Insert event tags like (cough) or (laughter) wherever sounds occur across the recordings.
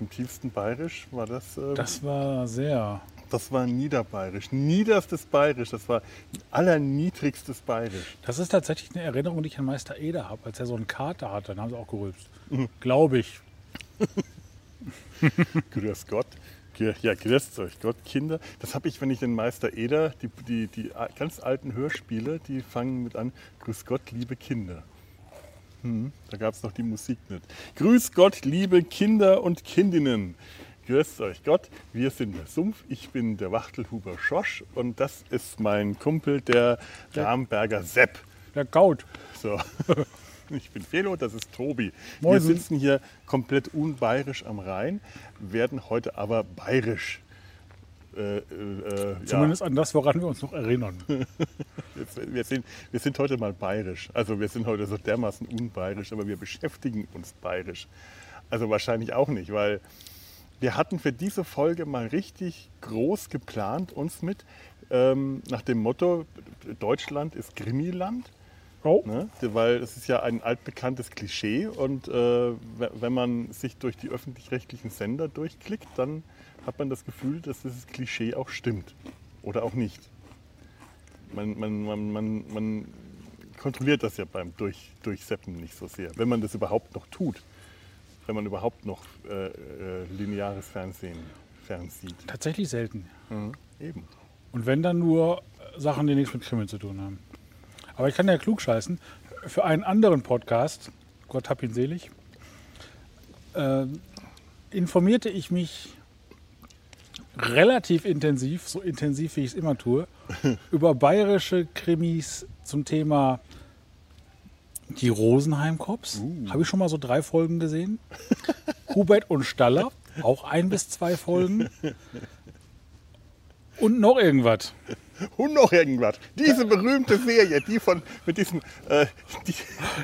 im- tiefsten Bayerisch war das. Äh, Das war sehr. das war Niederbayerisch. Niederstes Bayerisch. Das war allerniedrigstes Bayerisch. Das ist tatsächlich eine Erinnerung, die ich an Meister Eder habe. Als er so einen Kater hatte, dann haben sie auch gerülpst. Mhm. Glaube ich. (laughs) Grüß Gott. Ja, grüßt euch Gott, Kinder. Das habe ich, wenn ich den Meister Eder, die, die, die ganz alten Hörspiele, die fangen mit an, Grüß Gott, liebe Kinder. Hm, da gab es noch die Musik nicht. Grüß Gott, liebe Kinder und Kindinnen. Grüßt euch Gott, wir sind der Sumpf, ich bin der Wachtelhuber Schosch und das ist mein Kumpel, der Ramberger Sepp. Der Gaut. So. (laughs) Ich bin Felo, das ist Tobi. Moin. Wir sitzen hier komplett unbayerisch am Rhein, werden heute aber bayerisch. Äh, äh, äh, ja, Zumindest an das, woran wir uns noch erinnern. (laughs) wir, wir, sind, wir sind heute mal bayerisch. Also wir sind heute so dermaßen unbayerisch, aber wir beschäftigen uns bayerisch. Also wahrscheinlich auch nicht, weil wir hatten für diese Folge mal richtig groß geplant uns mit ähm, nach dem Motto Deutschland ist Krimiland. Oh, Ne? Weil es ist ja ein altbekanntes Klischee und äh, we- wenn man sich durch die öffentlich-rechtlichen Sender durchklickt, dann hat man das Gefühl, dass dieses Klischee auch stimmt. Oder auch nicht. Man, man, man, man, man kontrolliert das ja beim durch, Durchseppen nicht so sehr, wenn man das überhaupt noch tut. Wenn man überhaupt noch äh, äh, lineares Fernsehen fernsieht. tatsächlich selten. Eben. Und wenn dann nur äh, Sachen, die nichts mit Krimi zu tun haben. Aber ich kann ja klug scheißen. Für einen anderen Podcast, Gott hab ihn selig, ähm, informierte ich mich relativ intensiv, so intensiv wie ich es immer tue, (laughs) über bayerische Krimis zum Thema die Rosenheim-Cops. Habe ich schon mal so drei Folgen gesehen. (laughs) Hubert und Staller, auch ein bis zwei Folgen. (laughs) Und noch irgendwas. Und noch irgendwas. Diese berühmte Serie, die von mit diesem, äh, die,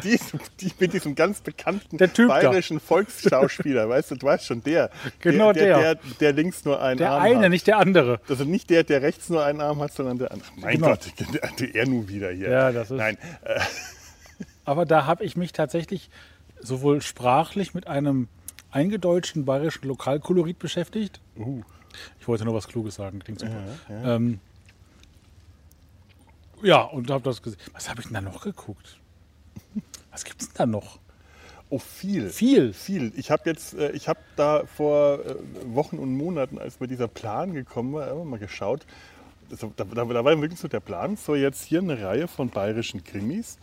die, die, mit diesem ganz bekannten Der Typ da. bayerischen Volksschauspieler, weißt du, du weißt schon, der. Genau der. der. Der, der links nur einen Der Arm eine, hat. nicht der andere. Also nicht der, der rechts nur einen Arm hat, sondern der andere. Mein Genau. Gott, der, er nun wieder hier. Ja, das ist- Nein, äh, Aber da habe ich mich tatsächlich sowohl sprachlich mit einem eingedeutschten bayerischen Lokalkolorit beschäftigt. uh, Ich wollte nur was Kluges sagen, klingt super. Ja, ähm, ja und habe das gesehen. Was habe ich denn da noch geguckt? (laughs) Was gibt es denn da noch? oh, viel. Viel. Viel. Ich habe jetzt, äh, ich habe da vor äh, Wochen und Monaten, als mir dieser Plan gekommen war, immer mal geschaut. Da, da, da war wirklich so der Plan, so jetzt hier eine Reihe von bayerischen Krimis.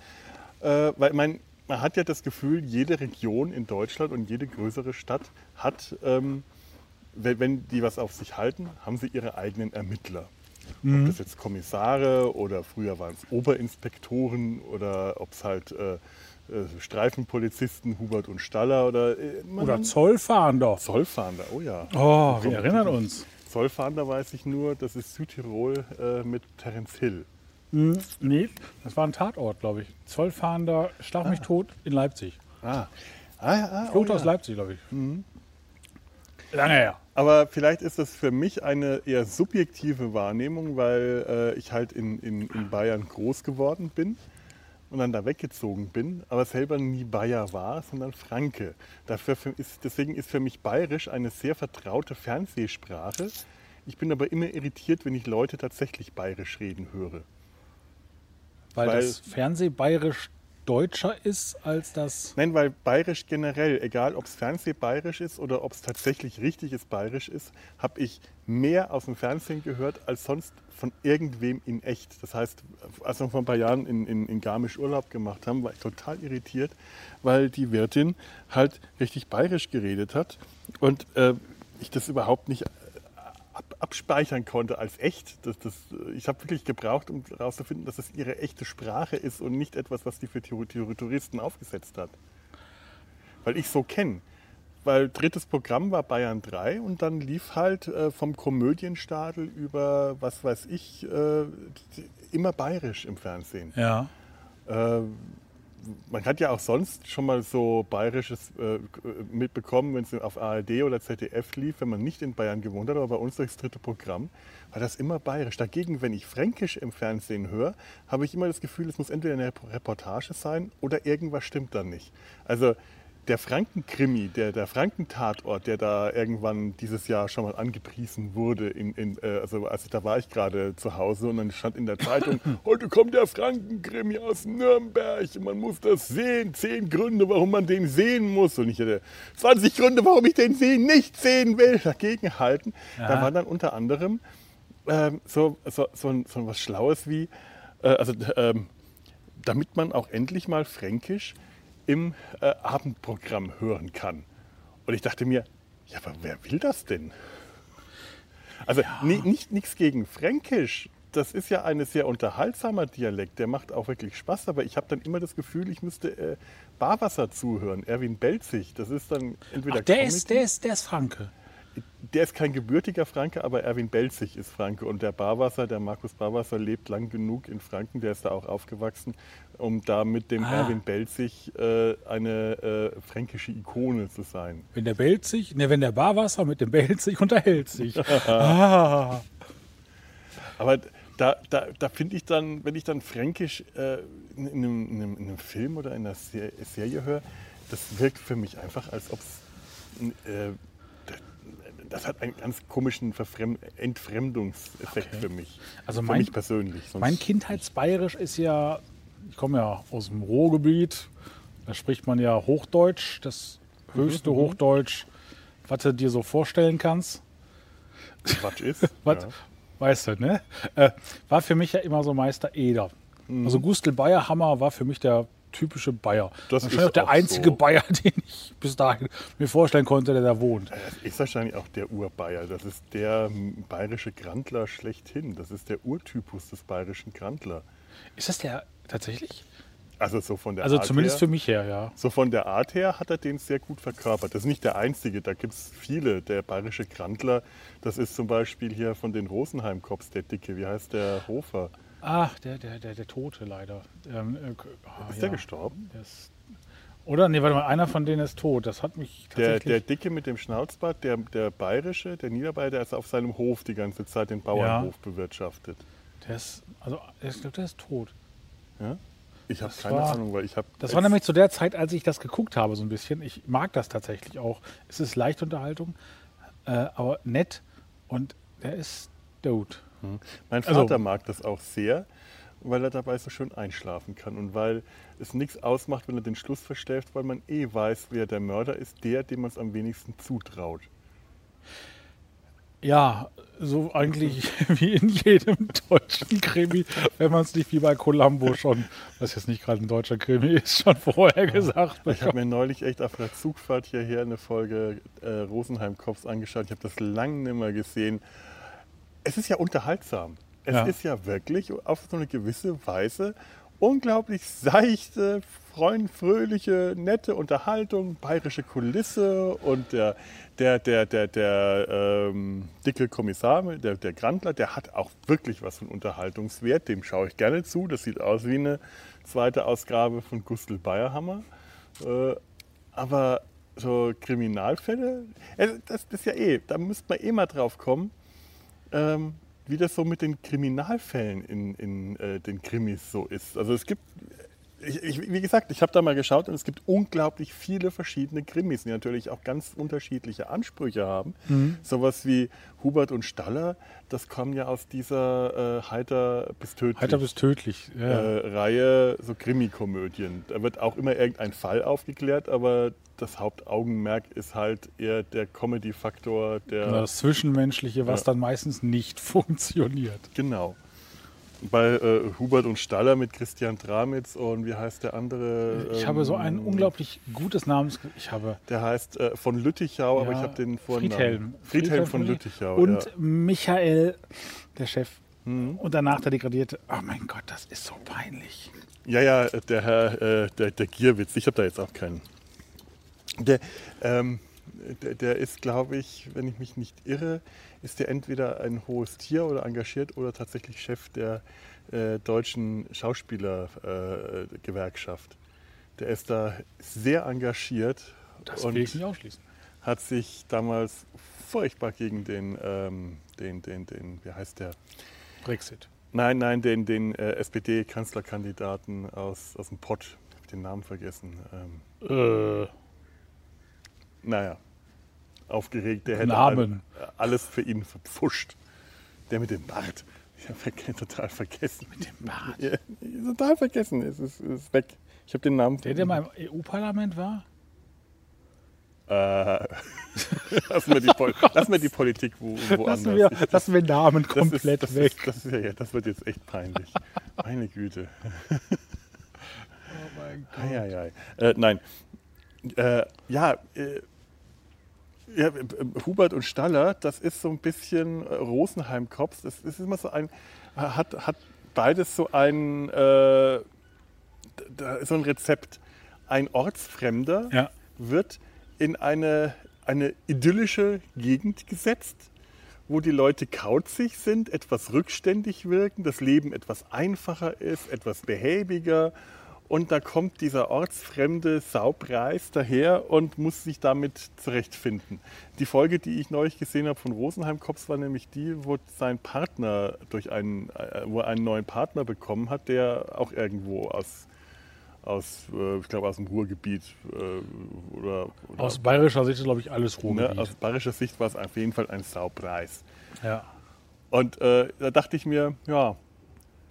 Äh, weil man, man hat ja das Gefühl, jede Region in Deutschland und jede größere Stadt hat, ähm, wenn, wenn die was auf sich halten, haben sie ihre eigenen Ermittler. Ob das jetzt Kommissare oder früher waren es Oberinspektoren oder ob es halt äh, äh, Streifenpolizisten, Hubert und Staller oder, äh, Oder Zollfahnder. Zollfahnder, oh ja. Oh, wir erinnern uns. Zollfahnder weiß ich nur, das ist Südtirol äh, mit Terence Hill. Hm, nee, das war ein Tatort, glaube ich. Zollfahnder, Schlag mich tot in Leipzig. Ah, ah, ja, ah oh Flucht ja. aus Leipzig, glaube ich. Lange her. Aber vielleicht ist das für mich eine eher subjektive Wahrnehmung, weil äh, ich halt in, in, in Bayern groß geworden bin und dann da weggezogen bin, aber selber nie Bayer war, sondern Franke. Dafür für- ist, deswegen ist für mich Bayerisch eine sehr vertraute Fernsehsprache. Ich bin aber immer irritiert, wenn ich Leute tatsächlich Bayerisch reden höre. Weil, Weil- das Fernsehbayerisch deutscher ist als das. Nein, weil Bayerisch generell, egal ob es Fernsehbayerisch ist oder ob es tatsächlich richtiges Bayerisch ist, habe ich mehr aus dem Fernsehen gehört als sonst von irgendwem in echt. Das heißt, als wir vor ein paar Jahren in, in, in Garmisch Urlaub gemacht haben, war ich total irritiert, weil die Wirtin halt richtig bayerisch geredet hat und äh, ich das überhaupt nicht ab, abspeichern konnte als echt. Das, das, ich habe wirklich gebraucht, um herauszufinden, dass es ihre echte Sprache ist und nicht etwas, was die für Tour- Tour- Touristen aufgesetzt hat. Weil ich so kenne. Weil drittes Programm war Bayern 3 und dann lief halt äh, vom Komödienstadel über, was weiß ich, äh, immer bayerisch im Fernsehen. Ja. Äh, man hat ja auch sonst schon mal so Bayerisches äh, mitbekommen, wenn es auf ARD oder ZDF lief, wenn man nicht in Bayern gewohnt hat, aber bei uns durchs dritte Programm, war das immer bayerisch. Dagegen, wenn ich Fränkisch im Fernsehen höre, habe ich immer das Gefühl, es muss entweder eine Reportage sein oder irgendwas stimmt dann nicht. Also der Frankenkrimi, der, der Frankentatort, der da irgendwann dieses Jahr schon mal angepriesen wurde, in, in, äh, also, also da war ich gerade zu Hause und dann stand in der Zeitung, (laughs) heute kommt der Frankenkrimi aus Nürnberg, man muss das sehen, zehn Gründe, warum man den sehen muss. Und ich hätte 20 Gründe, warum ich den sehen, nicht sehen will, dagegen halten. Ja. Da war dann unter anderem ähm, so, so, so, so was Schlaues wie, äh, also ähm, damit man auch endlich mal Fränkisch im äh, Abendprogramm hören kann. Und ich dachte mir, ja, aber wer will das denn? Also ja. nicht nichts gegen Fränkisch. Das ist ja ein sehr unterhaltsamer Dialekt, der macht auch wirklich Spaß, aber ich habe dann immer das Gefühl, ich müsste äh, Barwasser zuhören, Erwin Belzig. Das ist dann entweder. Ach, der, ist, der, ist, der ist Franke der ist kein gebürtiger Franke, aber Erwin Belzig ist Franke. Und der Barwasser, der Markus Barwasser, lebt lang genug in Franken, der ist da auch aufgewachsen, um da mit dem ah. Erwin Belzig äh, eine äh, fränkische Ikone zu sein. Wenn der Belzig, ne, wenn der Barwasser mit dem Belzig unterhält sich. (laughs) ah. Aber da, da, da finde ich dann, wenn ich dann Fränkisch äh, in, einem, in, einem, in, einem, Film oder in einer Serie höre, das wirkt für mich einfach, als ob es das hat einen ganz komischen Verfrem Entfremdungseffekt okay. für mich. Also mein, für mich persönlich. Sonst mein Kindheitsbayerisch ist ja, ich komme ja aus dem Ruhrgebiet, da spricht man ja Hochdeutsch, das höchste mhm. Hochdeutsch, was du dir so vorstellen kannst. Was ist? (laughs) was, ja. Weißt du, ne? Äh, war für mich ja immer so Meister Eder. Mhm. Also Gustl Bayerhammer war für mich der typische Bayer. Das ist auch der einzige so. Bayer, (laughs) den ich bis dahin mir vorstellen konnte, der da wohnt. Das ist wahrscheinlich auch der Urbayer. Das ist der bayerische Grandler schlechthin. Das ist der Urtypus des bayerischen Grandler. Ist das der tatsächlich? Also so von der Also Art zumindest her, für mich her, ja. So von der Art her hat er den sehr gut verkörpert. Das ist nicht der einzige, da gibt es viele. Der bayerische Grandler, das ist zum Beispiel hier von den Rosenheim-Cops, der Dicke. Wie heißt der Hofer? Ach, der, der, der, der Tote leider. Ähm, äh, oh, ist ja. der gestorben? Der ist, oder? Nee, warte mal, einer von denen ist tot. Das hat mich tatsächlich... Der, der Dicke mit dem Schnauzbart, der, der Bayerische, der Niederbayer, der ist auf seinem Hof die ganze Zeit den Bauernhof ja. bewirtschaftet. Der ist, also ich glaube, der ist tot. Ja? Ich habe keine war, Ahnung, weil ich habe... Das war nämlich zu der Zeit, als ich das geguckt habe, so ein bisschen. Ich mag das tatsächlich auch. Es ist leichte Unterhaltung, äh, aber nett und der ist tot. Hm. Mein also Vater also, mag das auch sehr, weil er dabei so schön einschlafen kann und weil es nichts ausmacht, wenn er den Schluss verstellt, weil man eh weiß, wer der Mörder ist, der, dem man es am wenigsten zutraut. Ja, so eigentlich (laughs) wie in jedem deutschen Krimi, wenn man es nicht wie bei Columbo schon, was jetzt nicht gerade ein deutscher Krimi ist, schon vorher gesagt. Ich habe mir neulich echt auf der Zugfahrt hierher eine Folge äh, Rosenheim-Cops angeschaut. Ich habe das lange nicht mehr gesehen es ist ja unterhaltsam. Es ja. ist ja wirklich auf so eine gewisse Weise unglaublich seichte, freund, fröhliche, nette Unterhaltung, bayerische Kulisse und der, der, der, der, der ähm, dicke Kommissar, der, der Grandler, der hat auch wirklich was von Unterhaltungswert. Dem schaue ich gerne zu. Das sieht aus wie eine zweite Ausgabe von Gustl Bayerhammer. Äh, aber so Kriminalfälle, äh, das, das ist ja eh, da müsste man eh mal drauf kommen ähm, wie das so mit den Kriminalfällen in, in äh, den Krimis so ist. Also es gibt ich, ich, wie gesagt, ich habe da mal geschaut und es gibt unglaublich viele verschiedene Krimis, die natürlich auch ganz unterschiedliche Ansprüche haben. Mhm. Sowas wie Hubert und Staller, das kommen ja aus dieser äh, Heiter bis tödlich, Heiter bis tödlich ja. äh, Reihe, so Krimikomödien. Da wird auch immer irgendein Fall aufgeklärt, aber das Hauptaugenmerk ist halt eher der Comedy-Faktor. Der, das Zwischenmenschliche, was ja. dann meistens nicht (laughs) funktioniert. Genau bei äh, Hubert und Staller mit Christian Dramitz und wie heißt der andere? Ich ähm, habe so ein ähm, unglaublich gutes Namens. Ich habe. Der heißt äh, von Lüttichau, ja, aber ich habe den Vornamen. Friedhelm. Friedhelm, Friedhelm von Lüttichau. Und ja. Michael, der Chef. Mhm. Und danach der degradierte. Oh mein Gott, das ist so peinlich. Ja, ja, der Herr, äh, der, der Gierwitz. Ich habe da jetzt auch keinen. Der, ähm, der, der ist, glaube ich, wenn ich mich nicht irre, ist der entweder ein hohes Tier oder engagiert oder tatsächlich Chef der äh, deutschen Schauspielergewerkschaft. Der ist da sehr engagiert Das und will ich nicht ausschließen. hat sich damals furchtbar gegen den, ähm, den, den, den, wie heißt der? Brexit. Nein, nein, den, den äh, SPD-Kanzlerkandidaten aus, aus dem Pott. Ich habe den Namen vergessen. Ähm, Äh, naja, aufgeregt. Der hätte Namen. all- alles für ihn verpfuscht. Der mit dem Bart. Ich habe total vergessen. Mit dem Bart? Ja, total vergessen. Es ist, es ist weg. Ich habe den Namen. der, der mal im EU-Parlament war? Äh, (laughs) lassen, wir die Pol (laughs) lassen wir die Politik wo, woanders. Lassen wir, Ich- lassen wir Namen das komplett ist, das weg. Ist, das, ist, ja, das wird jetzt echt peinlich. Meine Güte. (laughs) oh mein Eieiei. Äh, nein. Äh, ja, äh, ja, äh, Hubert und Staller, das ist so ein bisschen äh, Rosenheim-Kops. Das ist immer so ein, hat, hat beides so ein, äh, so ein Rezept. Ein Ortsfremder Ja. wird in eine, eine idyllische Gegend gesetzt, wo die Leute kauzig sind, etwas rückständig wirken, das Leben etwas einfacher ist, etwas behäbiger. Und da kommt dieser ortsfremde Saupreis daher und muss sich damit zurechtfinden. Die Folge, die ich neulich gesehen habe von Rosenheim Kops, war nämlich die, wo sein Partner durch einen, äh, wo er einen neuen Partner bekommen hat, der auch irgendwo aus, aus äh, ich glaube aus dem Ruhrgebiet äh, oder, oder Aus bayerischer Sicht ist, glaube ich, alles ne, Ruhrgebiet. aus bayerischer Sicht war es auf jeden Fall ein Saupreis. ja. Und äh, da dachte ich mir, ja,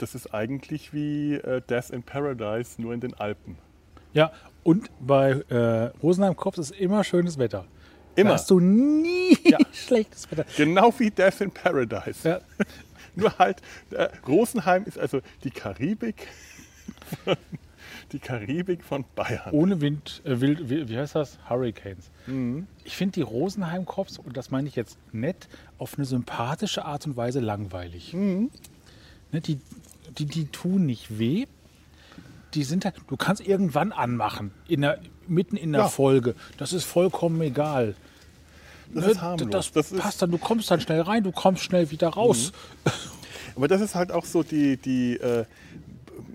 das ist eigentlich wie äh, Death in Paradise, nur in den Alpen. ja, und bei äh, Rosenheim Kops ist immer schönes Wetter. Immer. Da hast du nie (laughs) Ja. (laughs) schlechtes Wetter. Genau wie Death in Paradise. Ja. (laughs) Nur halt, äh, Rosenheim ist also die Karibik, die Karibik von Bayern. Ohne Wind, äh, wild, wie, wie heißt das? Hurricanes. Mhm. Ich finde die Rosenheim Cops, und das meine ich jetzt nett, auf eine sympathische Art und Weise langweilig. Mhm. Ne, die, die, die tun nicht weh. Die sind halt, du kannst irgendwann anmachen, in der, mitten in der Ja. Folge. Das ist vollkommen egal. Das Ne, ist harmlos. Das, Das ist- passt dann, du kommst dann schnell rein, du kommst schnell wieder raus. Aber das ist halt auch so die, die äh,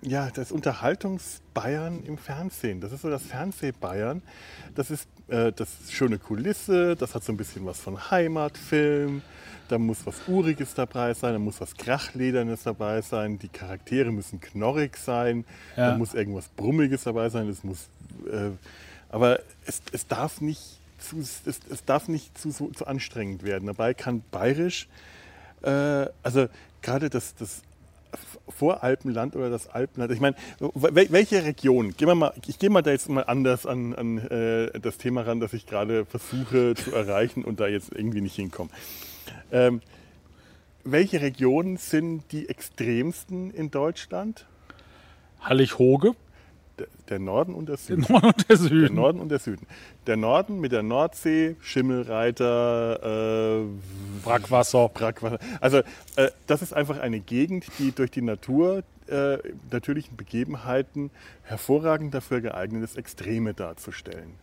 ja, das Unterhaltungs-Bayern im Fernsehen. Das ist so das Fernseh-Bayern. Das ist, äh, das ist schöne Kulisse, das hat so ein bisschen was von Heimatfilm. Da muss was Uriges dabei sein, da muss was Krachledernes dabei sein. Die Charaktere müssen knorrig sein, Ja. da muss irgendwas Brummiges dabei sein. Es muss, äh, aber es, es darf nicht zu, es, es darf nicht zu, so, zu anstrengend werden. Dabei kann bayerisch äh, also gerade das, das Voralpenland oder das Alpenland, ich meine, wel- welche Region, gehen wir mal, ich gehe mal da jetzt mal anders an, an äh, das Thema ran, das ich gerade versuche zu erreichen und da jetzt irgendwie nicht hinkomme. Ähm, welche Regionen sind die extremsten in Deutschland? Hallig-Hoge, Der, der Norden und der der Süden. Norden und der Der Süden. Norden und der Süden. Der Norden mit der Nordsee, Schimmelreiter, äh, Brackwasser. Brackwasser. Also äh, das ist einfach eine Gegend, die durch die Natur, äh, natürlichen Begebenheiten hervorragend dafür geeignet ist, Extreme darzustellen.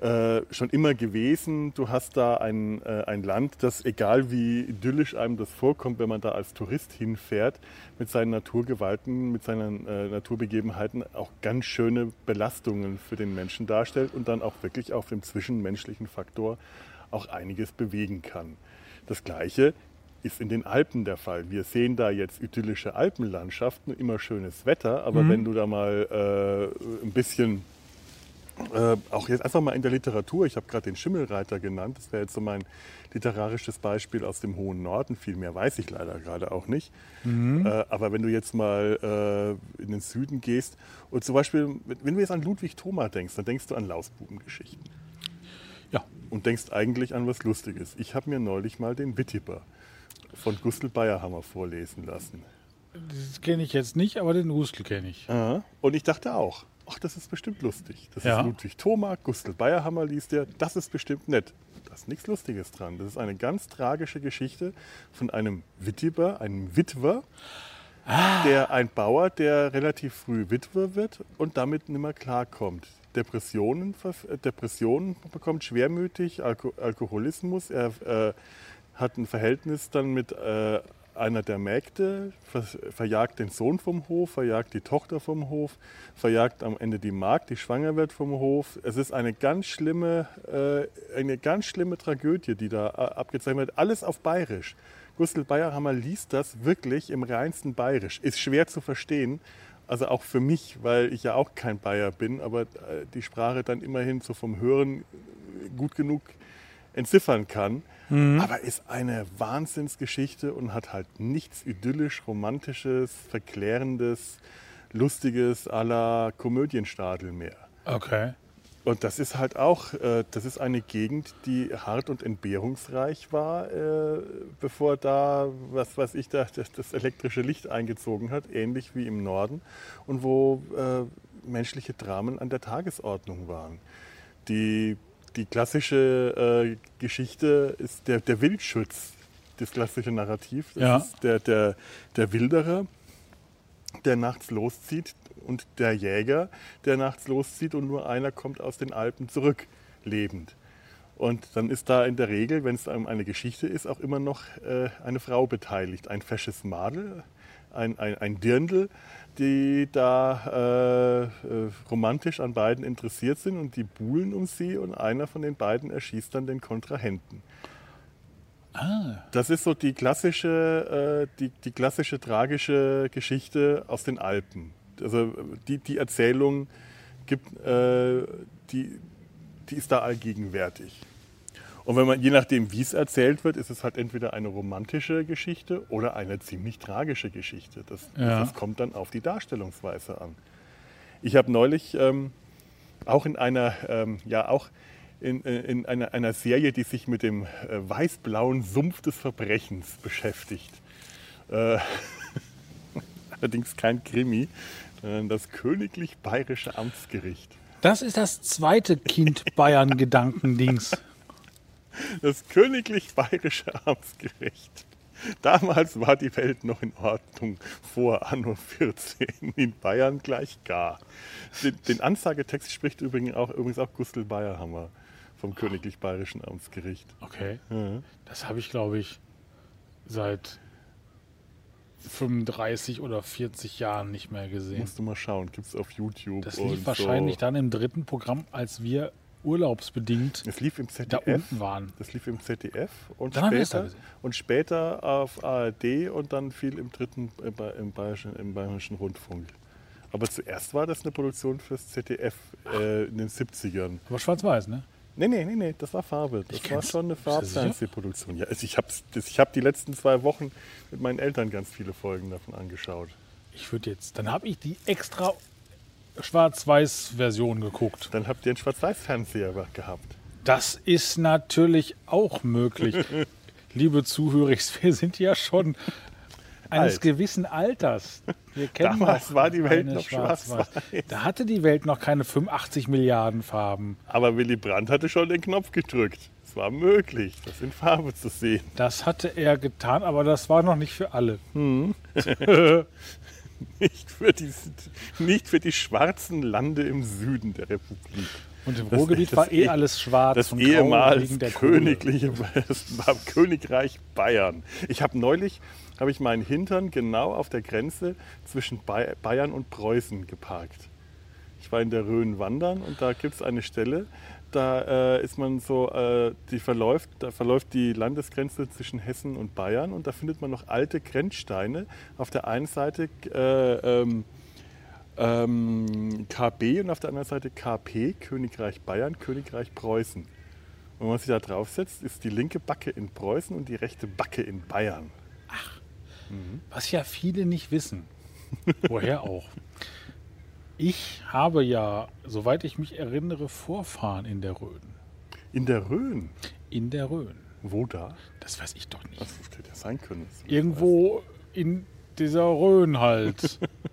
Äh, schon immer gewesen. Du hast da ein, äh, ein Land, das, egal wie idyllisch einem das vorkommt, wenn man da als Tourist hinfährt, mit seinen Naturgewalten, mit seinen äh, Naturbegebenheiten auch ganz schöne Belastungen für den Menschen darstellt und dann auch wirklich auf dem zwischenmenschlichen Faktor auch einiges bewegen kann. Das Gleiche ist in den Alpen der Fall. Wir sehen da jetzt idyllische Alpenlandschaften, immer schönes Wetter, aber wenn du da mal äh, ein bisschen äh, auch jetzt einfach mal in der Literatur, ich habe gerade den Schimmelreiter genannt, das wäre jetzt so mein literarisches Beispiel aus dem hohen Norden, viel mehr weiß ich leider gerade auch nicht. Äh, aber wenn du jetzt mal äh, in den Süden gehst und zum Beispiel, wenn du jetzt an Ludwig Thoma denkst, dann denkst du an Lausbubengeschichten Ja, und denkst eigentlich an was Lustiges. Ich habe mir neulich mal den Wittiber von Gustl Bayerhammer vorlesen lassen. das kenne ich jetzt nicht, aber den Hustel kenne ich. Aha. Und ich dachte auch, ach, das ist bestimmt lustig. Das Ja. ist Ludwig Thoma, Gustl Bayerhammer liest der, das ist bestimmt nett. Da ist nichts Lustiges dran. Das ist eine ganz tragische Geschichte von einem Wittiber, einem Witwer, der ein Bauer, der relativ früh Witwer wird und damit nicht mehr klarkommt. Depressionen, äh, Depressionen bekommt schwermütig, Alko Alkoholismus. Er äh, hat ein Verhältnis dann mit äh, einer der Mägde ver verjagt den Sohn vom Hof, verjagt die Tochter vom Hof, verjagt am Ende die Magd, die schwanger wird vom Hof. Es ist eine ganz schlimme, äh, eine ganz schlimme Tragödie, die da äh, abgezeichnet wird. Alles auf Bayerisch. Gustl Bayerhammer liest das wirklich im reinsten Bayerisch. Ist schwer zu verstehen, also auch für mich, weil ich ja auch kein Bayer bin, aber äh, die Sprache dann immerhin so vom Hören gut genug entziffern kann. Mhm. Aber ist eine Wahnsinnsgeschichte und hat halt nichts idyllisch, romantisches, verklärendes, lustiges la Komödienstadel mehr. Okay. Und das ist halt auch, äh, das ist eine Gegend, die hart und entbehrungsreich war, äh, bevor da, was weiß ich, da, das elektrische Licht eingezogen hat, ähnlich wie im Norden, und wo äh, menschliche Dramen an der Tagesordnung waren. Die, die klassische äh, Geschichte ist der, der Wildschutz, das klassische Narrativ. Das Ja. ist der, der, der Wilderer, der nachts loszieht und der Jäger, der nachts loszieht und nur einer kommt aus den Alpen zurück, lebend. Und dann ist da in der Regel, wenn es um eine Geschichte ist, auch immer noch äh, eine Frau beteiligt. Ein fesches Madel, ein, ein, ein Dirndl, die da äh, äh, romantisch an beiden interessiert sind und die buhlen um sie und einer von den beiden erschießt dann den Kontrahenten. Das ist so die klassische, äh, die, die klassische tragische Geschichte aus den Alpen. Also die, die Erzählung gibt, äh, die, die ist da allgegenwärtig. Und wenn man, je nachdem, wie es erzählt wird, ist es halt entweder eine romantische Geschichte oder eine ziemlich tragische Geschichte. Das, Ja. das kommt dann auf die Darstellungsweise an. Ich habe neulich ähm, auch in einer, ähm, ja auch in, äh, in einer, einer Serie, die sich mit dem äh, weiß-blauen Sumpf des Verbrechens beschäftigt. Äh, (laughs) allerdings kein Krimi, sondern das Königlich Bayerische Amtsgericht. Das ist das zweite Kind Bayern-Gedankendings. (laughs) Das Königlich Bayerische Amtsgericht. Damals war die Welt noch in Ordnung, vor Anno 14, in Bayern gleich gar. Den, den Ansagetext spricht übrigens auch, übrigens auch Gustl Bayerhammer vom Königlich Bayerischen Amtsgericht. Okay. Ja. Das habe ich, glaube ich, seit 35 oder 40 Jahren nicht mehr gesehen. Musst du mal schauen, gibt es auf YouTube. Das lief wahrscheinlich so. dann im dritten Programm, als wir urlaubsbedingt Es lief im da ZDF. unten waren. Das lief im ZDF und Dann da später, gesehen. und später auf ARD und dann viel im dritten im bayerischen, im bayerischen Rundfunk. Aber zuerst war das eine Produktion fürs ZDF äh, in den 70ern. Aber schwarz-weiß, ne? Nee, nee, nee, nee, das war Farbe. Das Ich war schon eine? Farbfernsehproduktion. Ja, also ich habe ich hab die letzten zwei Wochen mit meinen Eltern ganz viele Folgen davon angeschaut. Ich würde jetzt, dann habe ich die extra Schwarz-Weiß-Version geguckt. Dann habt ihr einen Schwarz-Weiß-Fernseher gehabt. Das ist natürlich auch möglich. (laughs) Liebe Zuhörer, wir sind ja schon eines Alt. gewissen Alters. Wir kennen Damals war die Welt noch schwarz-weiß. Da hatte die Welt noch keine 85 Milliarden Farben. Aber Willy Brandt hatte schon den Knopf gedrückt. Es war möglich, das in Farbe zu sehen. Das hatte er getan, aber das war noch nicht für alle. (laughs) (laughs) Nicht für, die, nicht für die schwarzen Lande im Süden der Republik. Und im Das- Ruhrgebiet das war eh eh- alles schwarz Das und ehemals der königliche (laughs) das war Königreich Bayern. Ich habe neulich habe ich meinen Hintern genau auf der Grenze zwischen Bay- Bayern und Preußen geparkt. Ich war in der Rhön wandern und da gibt es eine Stelle, da äh, ist man so, äh, die verläuft, da verläuft die Landesgrenze zwischen Hessen und Bayern und da findet man noch alte Grenzsteine. Auf der einen Seite äh, ähm, ähm, KB und auf der anderen Seite KP, Königreich Bayern, Königreich Preußen. Und wenn man sich da draufsetzt, ist die linke Backe in Preußen und die rechte Backe in Bayern. Was ja viele nicht wissen. (laughs) Woher auch. Ich habe ja, soweit ich mich erinnere, Vorfahren in der Rhön. In der Rhön. In der Rhön. Wo da? Das weiß ich doch nicht. Das hätte ja sein können. Irgendwo in dieser Rhön halt. (laughs)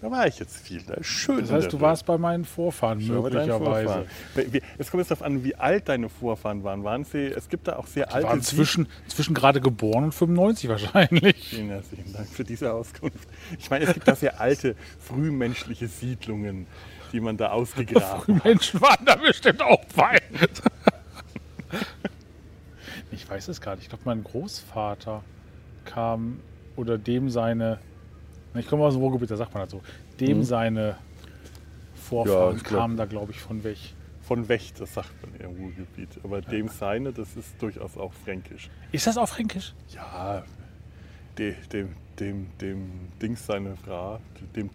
Da war ich jetzt viel. Da ist schön. Das heißt, du warst bei meinen Vorfahren deinen möglicherweise. Vorfahren. Es kommt jetzt darauf an, wie alt deine Vorfahren waren. Waren sie, es gibt da auch sehr Die alte waren zwischen, zwischen gerade geboren und 95 wahrscheinlich. Vielen herzlichen Dank für diese Auskunft. Ich meine, es gibt da sehr alte, frühmenschliche Siedlungen, die man da ausgegraben (laughs) hat. Menschen waren da bestimmt auch bei. Ich weiß es gar nicht. Ich glaube, mein Großvater kam oder dem seine, ich komme aus dem Ruhrgebiet, da sagt man das so, dem Mhm. seine Vorfahren glaub- kamen da, glaube ich, von weg. Von Wächt, das sagt man im Ruhrgebiet. Aber dem seine, das ist durchaus auch fränkisch. Ist das auch fränkisch? Ja, de, dem, dem, dem Dings seine Frau, dem,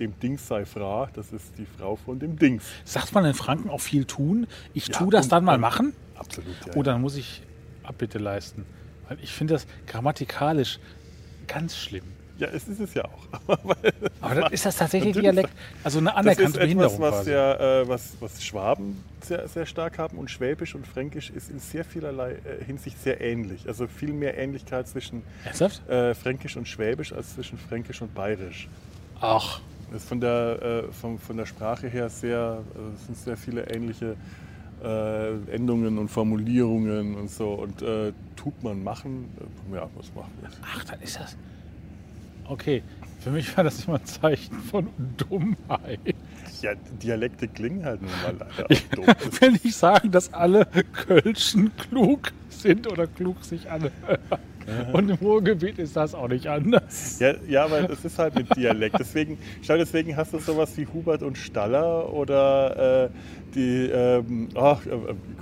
dem Dings sei Frau, das ist die Frau von dem Dings. Sagt man in Franken auch viel tun? Ich Ja, tu das dann mal machen? Absolut, ja. Oh, dann muss ich Abbitte leisten. Weil ich finde das grammatikalisch ganz schlimm. Ja, es ist es ja auch. (laughs) Aber dann ist das tatsächlich. Dialekt, also eine Das ist anerkannte etwas, Behinderung was, quasi. ja, äh, was, was Schwaben sehr, sehr stark haben und Schwäbisch und Fränkisch ist in sehr vielerlei äh, Hinsicht sehr ähnlich. Also viel mehr Ähnlichkeit zwischen äh, Fränkisch und Schwäbisch als zwischen Fränkisch und Bayerisch. Ach, Das ist von der, äh, von, von der Sprache her sehr, äh, es sind sehr viele ähnliche äh, Endungen und Formulierungen und so. Und äh, tut man machen, äh, ja, was macht man? ach, dann ist das. Okay, für mich war das immer ein Zeichen von Dummheit. Ja, Dialekte klingen halt nun mal leider auch. Das (laughs) Will nicht sagen, dass alle Kölschen klug sind oder klug sich anhören. Und im Ruhrgebiet ist das auch nicht anders. Ja, ja, aber das ist halt mit Dialekt. Deswegen, schau, deswegen hast du sowas wie Hubert und Staller oder äh, die, ähm, ach, äh,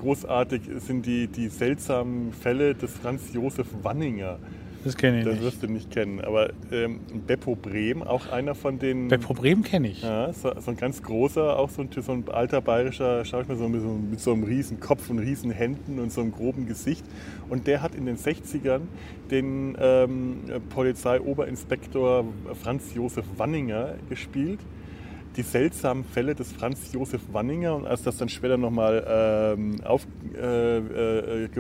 großartig sind die, die seltsamen Fälle des Franz Josef Wanninger. Das kenne ich Das nicht. wirst du nicht kennen. Aber ähm, Beppo Brehm, auch einer von den. Bei Problem kenne ich. Ja, so, so ein ganz großer, auch so ein, so ein alter bayerischer, schau ich mal so mit, so mit so einem riesen Kopf und riesen Händen und so einem groben Gesicht. Und der hat in den 60ern den ähm, Polizeioberinspektor Franz Josef Wanninger gespielt. Die seltsamen Fälle des Franz Josef Wanninger und als das dann später nochmal ähm, auf, äh, äh, äh,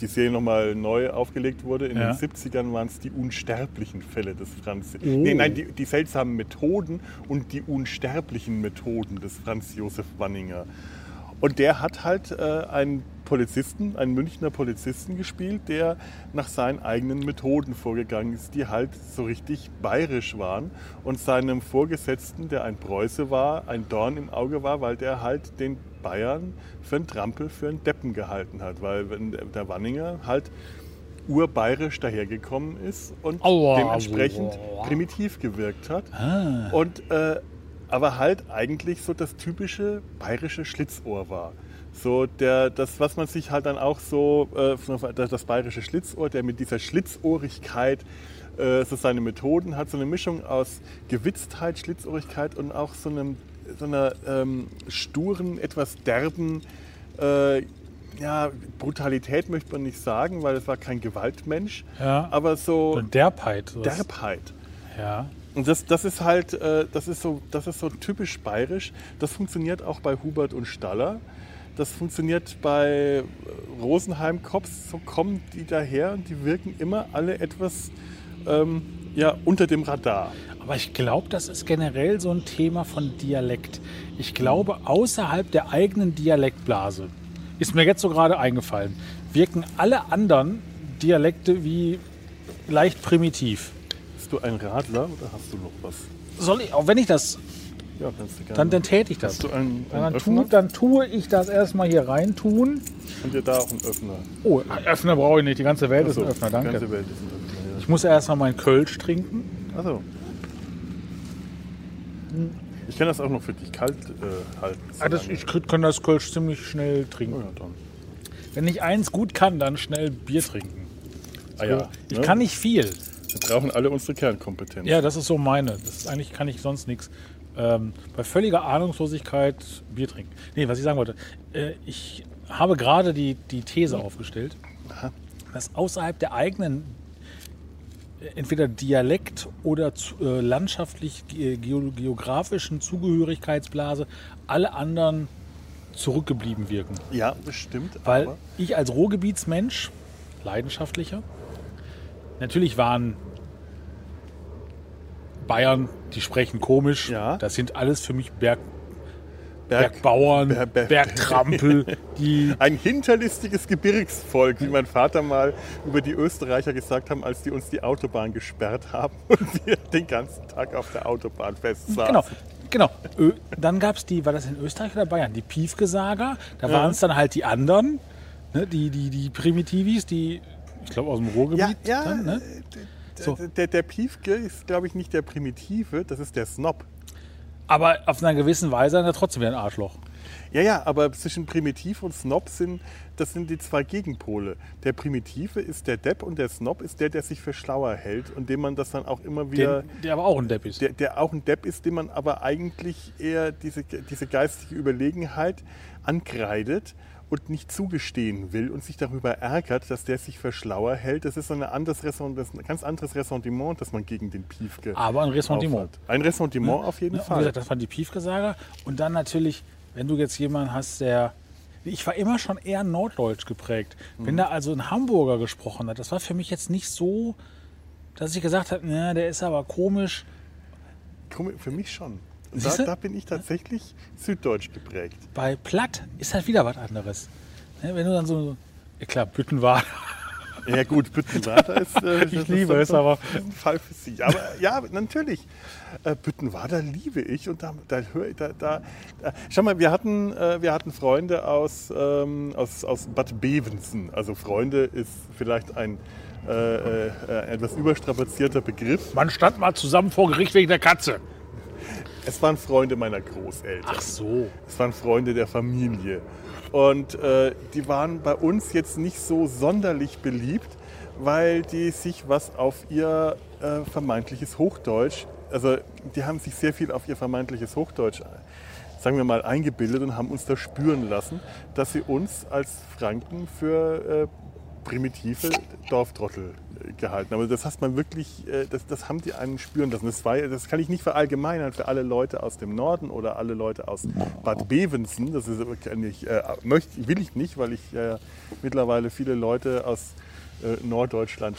die Serie nochmal neu aufgelegt wurde, in Ja. den 70ern waren es die unsterblichen Fälle des Franz. Oh. Nee, nein, die, die seltsamen Methoden und die unsterblichen Methoden des Franz Josef Wanninger. Und der hat halt äh, einen Polizisten, einen Münchner Polizisten gespielt, der nach seinen eigenen Methoden vorgegangen ist, die halt so richtig bayerisch waren und seinem Vorgesetzten, der ein Preuße war, ein Dorn im Auge war, weil der halt den Bayern für einen Trampel, für einen Deppen gehalten hat, weil der Wanninger halt urbayerisch dahergekommen ist und Aua, dementsprechend aua. primitiv gewirkt hat. Ah. Und äh, aber halt eigentlich so das typische bayerische Schlitzohr war. So der, das, was man sich halt dann auch so, äh, das, bayerische Schlitzohr, der mit dieser Schlitzohrigkeit äh, so seine Methoden hat, so eine Mischung aus Gewitztheit, Schlitzohrigkeit und auch so, einem, so einer ähm, sturen, etwas derben, äh, ja, Brutalität möchte man nicht sagen, weil es war kein Gewaltmensch, Ja. aber so Und Derbheit. sowas. Derbheit. Ja. Und das, das ist halt, äh, das ist, so, das ist so typisch bayerisch. Das funktioniert auch bei Hubert und Staller. Das funktioniert bei äh, Rosenheim Cops. So kommen die daher und die wirken immer alle etwas ähm, ja, unter dem Radar. Aber ich glaube, das ist generell so ein Thema von Dialekt. Ich glaube, außerhalb der eigenen Dialektblase, ist mir jetzt so gerade eingefallen, wirken alle anderen Dialekte wie leicht primitiv. Bist du ein Radler oder hast du noch was? Soll ich, auch wenn ich das, Ja, kannst du gerne. dann, dann täte ich das. hast du einen, Dann, einen tu, Öffner? dann tue ich das erstmal hier rein tun. Und dir da auch einen Öffner. Oh, einen Öffner brauche ich nicht. Die ganze Welt ist Achso, ein Öffner, Die ganze danke. Welt ist ein Öffner, Ich muss erstmal meinen Kölsch trinken. ja. Achso. Ich kann das auch noch für dich kalt äh, halten. Ah, das, ich kann das Kölsch ziemlich schnell Oh trinken. ja, dann. Wenn ich eins gut kann, dann schnell Bier trinken. Ah ja. Ich ne? kann nicht viel. Wir brauchen alle unsere Kernkompetenz. Ja, das ist so meine. Das ist, eigentlich kann ich sonst nichts. Ähm, bei völliger Ahnungslosigkeit Bier trinken. Nee, was ich sagen wollte. Äh, ich habe gerade die, die These aufgestellt, Aha. dass außerhalb der eigenen äh, entweder Dialekt oder äh, landschaftlich ge geo geografischen Zugehörigkeitsblase alle anderen zurückgeblieben wirken. Ja, das stimmt. Weil ich als Ruhrgebietsmensch, leidenschaftlicher, natürlich waren Bayern, die sprechen komisch. Ja. Das sind alles für mich Berg, Berg, Bergbauern, Ber- Ber- Bergtrampel, (laughs) die ein hinterlistiges Gebirgsvolk, wie mein Vater mal über die Österreicher gesagt haben, als die uns die Autobahn gesperrt haben (laughs) und wir den ganzen Tag auf der Autobahn festsaßen. Genau, genau. Ö, dann gab es die, war das in Österreich oder Bayern? Die Piefgesager. Da Ja. waren es dann halt die anderen, ne, die, die, die Primitivis, die Ich glaube aus dem Ruhrgebiet. dann, ne? d- So. der, der Piefke ist, glaube ich, nicht der Primitive, das ist der Snob. Aber auf einer gewissen Weise ist er trotzdem wieder ein Arschloch. Ja, ja, aber zwischen Primitiv und Snob sind, das sind die zwei Gegenpole. Der Primitive ist der Depp und der Snob ist der, der sich für schlauer hält und dem man das dann auch immer wieder... Den, der aber auch ein Depp ist. der, der auch ein Depp ist, dem man aber eigentlich eher diese, diese geistige Überlegenheit ankreidet und nicht zugestehen will und sich darüber ärgert, dass der sich für schlauer hält. Das ist so ein, anderes Ressent, das ist ein ganz anderes Ressentiment, das man gegen den Piefke aber ein Ressentiment. aufhat. Ein Ressentiment auf jeden Ne? Und Wie Fall. gesagt, das waren die Piefgesager. Und dann natürlich, wenn du jetzt jemanden hast, der. Ich war immer schon eher norddeutsch geprägt. Mhm. Wenn da also ein Hamburger gesprochen hat, das war für mich jetzt nicht so, dass ich gesagt habe, na, der ist aber komisch. Für mich schon. Da, da bin ich tatsächlich süddeutsch geprägt. Bei Platt ist halt wieder was anderes. Ne, Wenn du dann so, ja klar, Bütten war. Ja gut, Büttenwader ist, äh, (laughs) Ich das liebe ist es, aber- ein Fall für Sie. Aber ja, natürlich. Äh, Büttenwader liebe ich und da, da höre ich, da, da, da. Schau mal, wir hatten, äh, wir hatten Freunde aus, ähm, aus, aus Bad Bevensen. Also Freunde ist vielleicht ein äh, äh, etwas überstrapazierter Begriff. Man stand mal zusammen vor Gericht wegen der Katze. Es waren Freunde meiner Großeltern. Ach so. Es waren Freunde der Familie. Und äh, die waren bei uns jetzt nicht so sonderlich beliebt, weil die sich was auf ihr äh, vermeintliches Hochdeutsch, also die haben sich sehr viel auf ihr vermeintliches Hochdeutsch, sagen wir mal, eingebildet und haben uns da spüren lassen, dass sie uns als Franken für äh, primitive Dorftrottel äh, gehalten. Aber das hast man wirklich, äh, das, das haben die einen spüren lassen. Das, war, das kann ich nicht verallgemeinern für alle Leute aus dem Norden oder alle Leute aus Bad Bevensen. Das ist, ich, äh, möchte, will ich nicht, weil ich äh, mittlerweile viele Leute aus äh, Norddeutschland.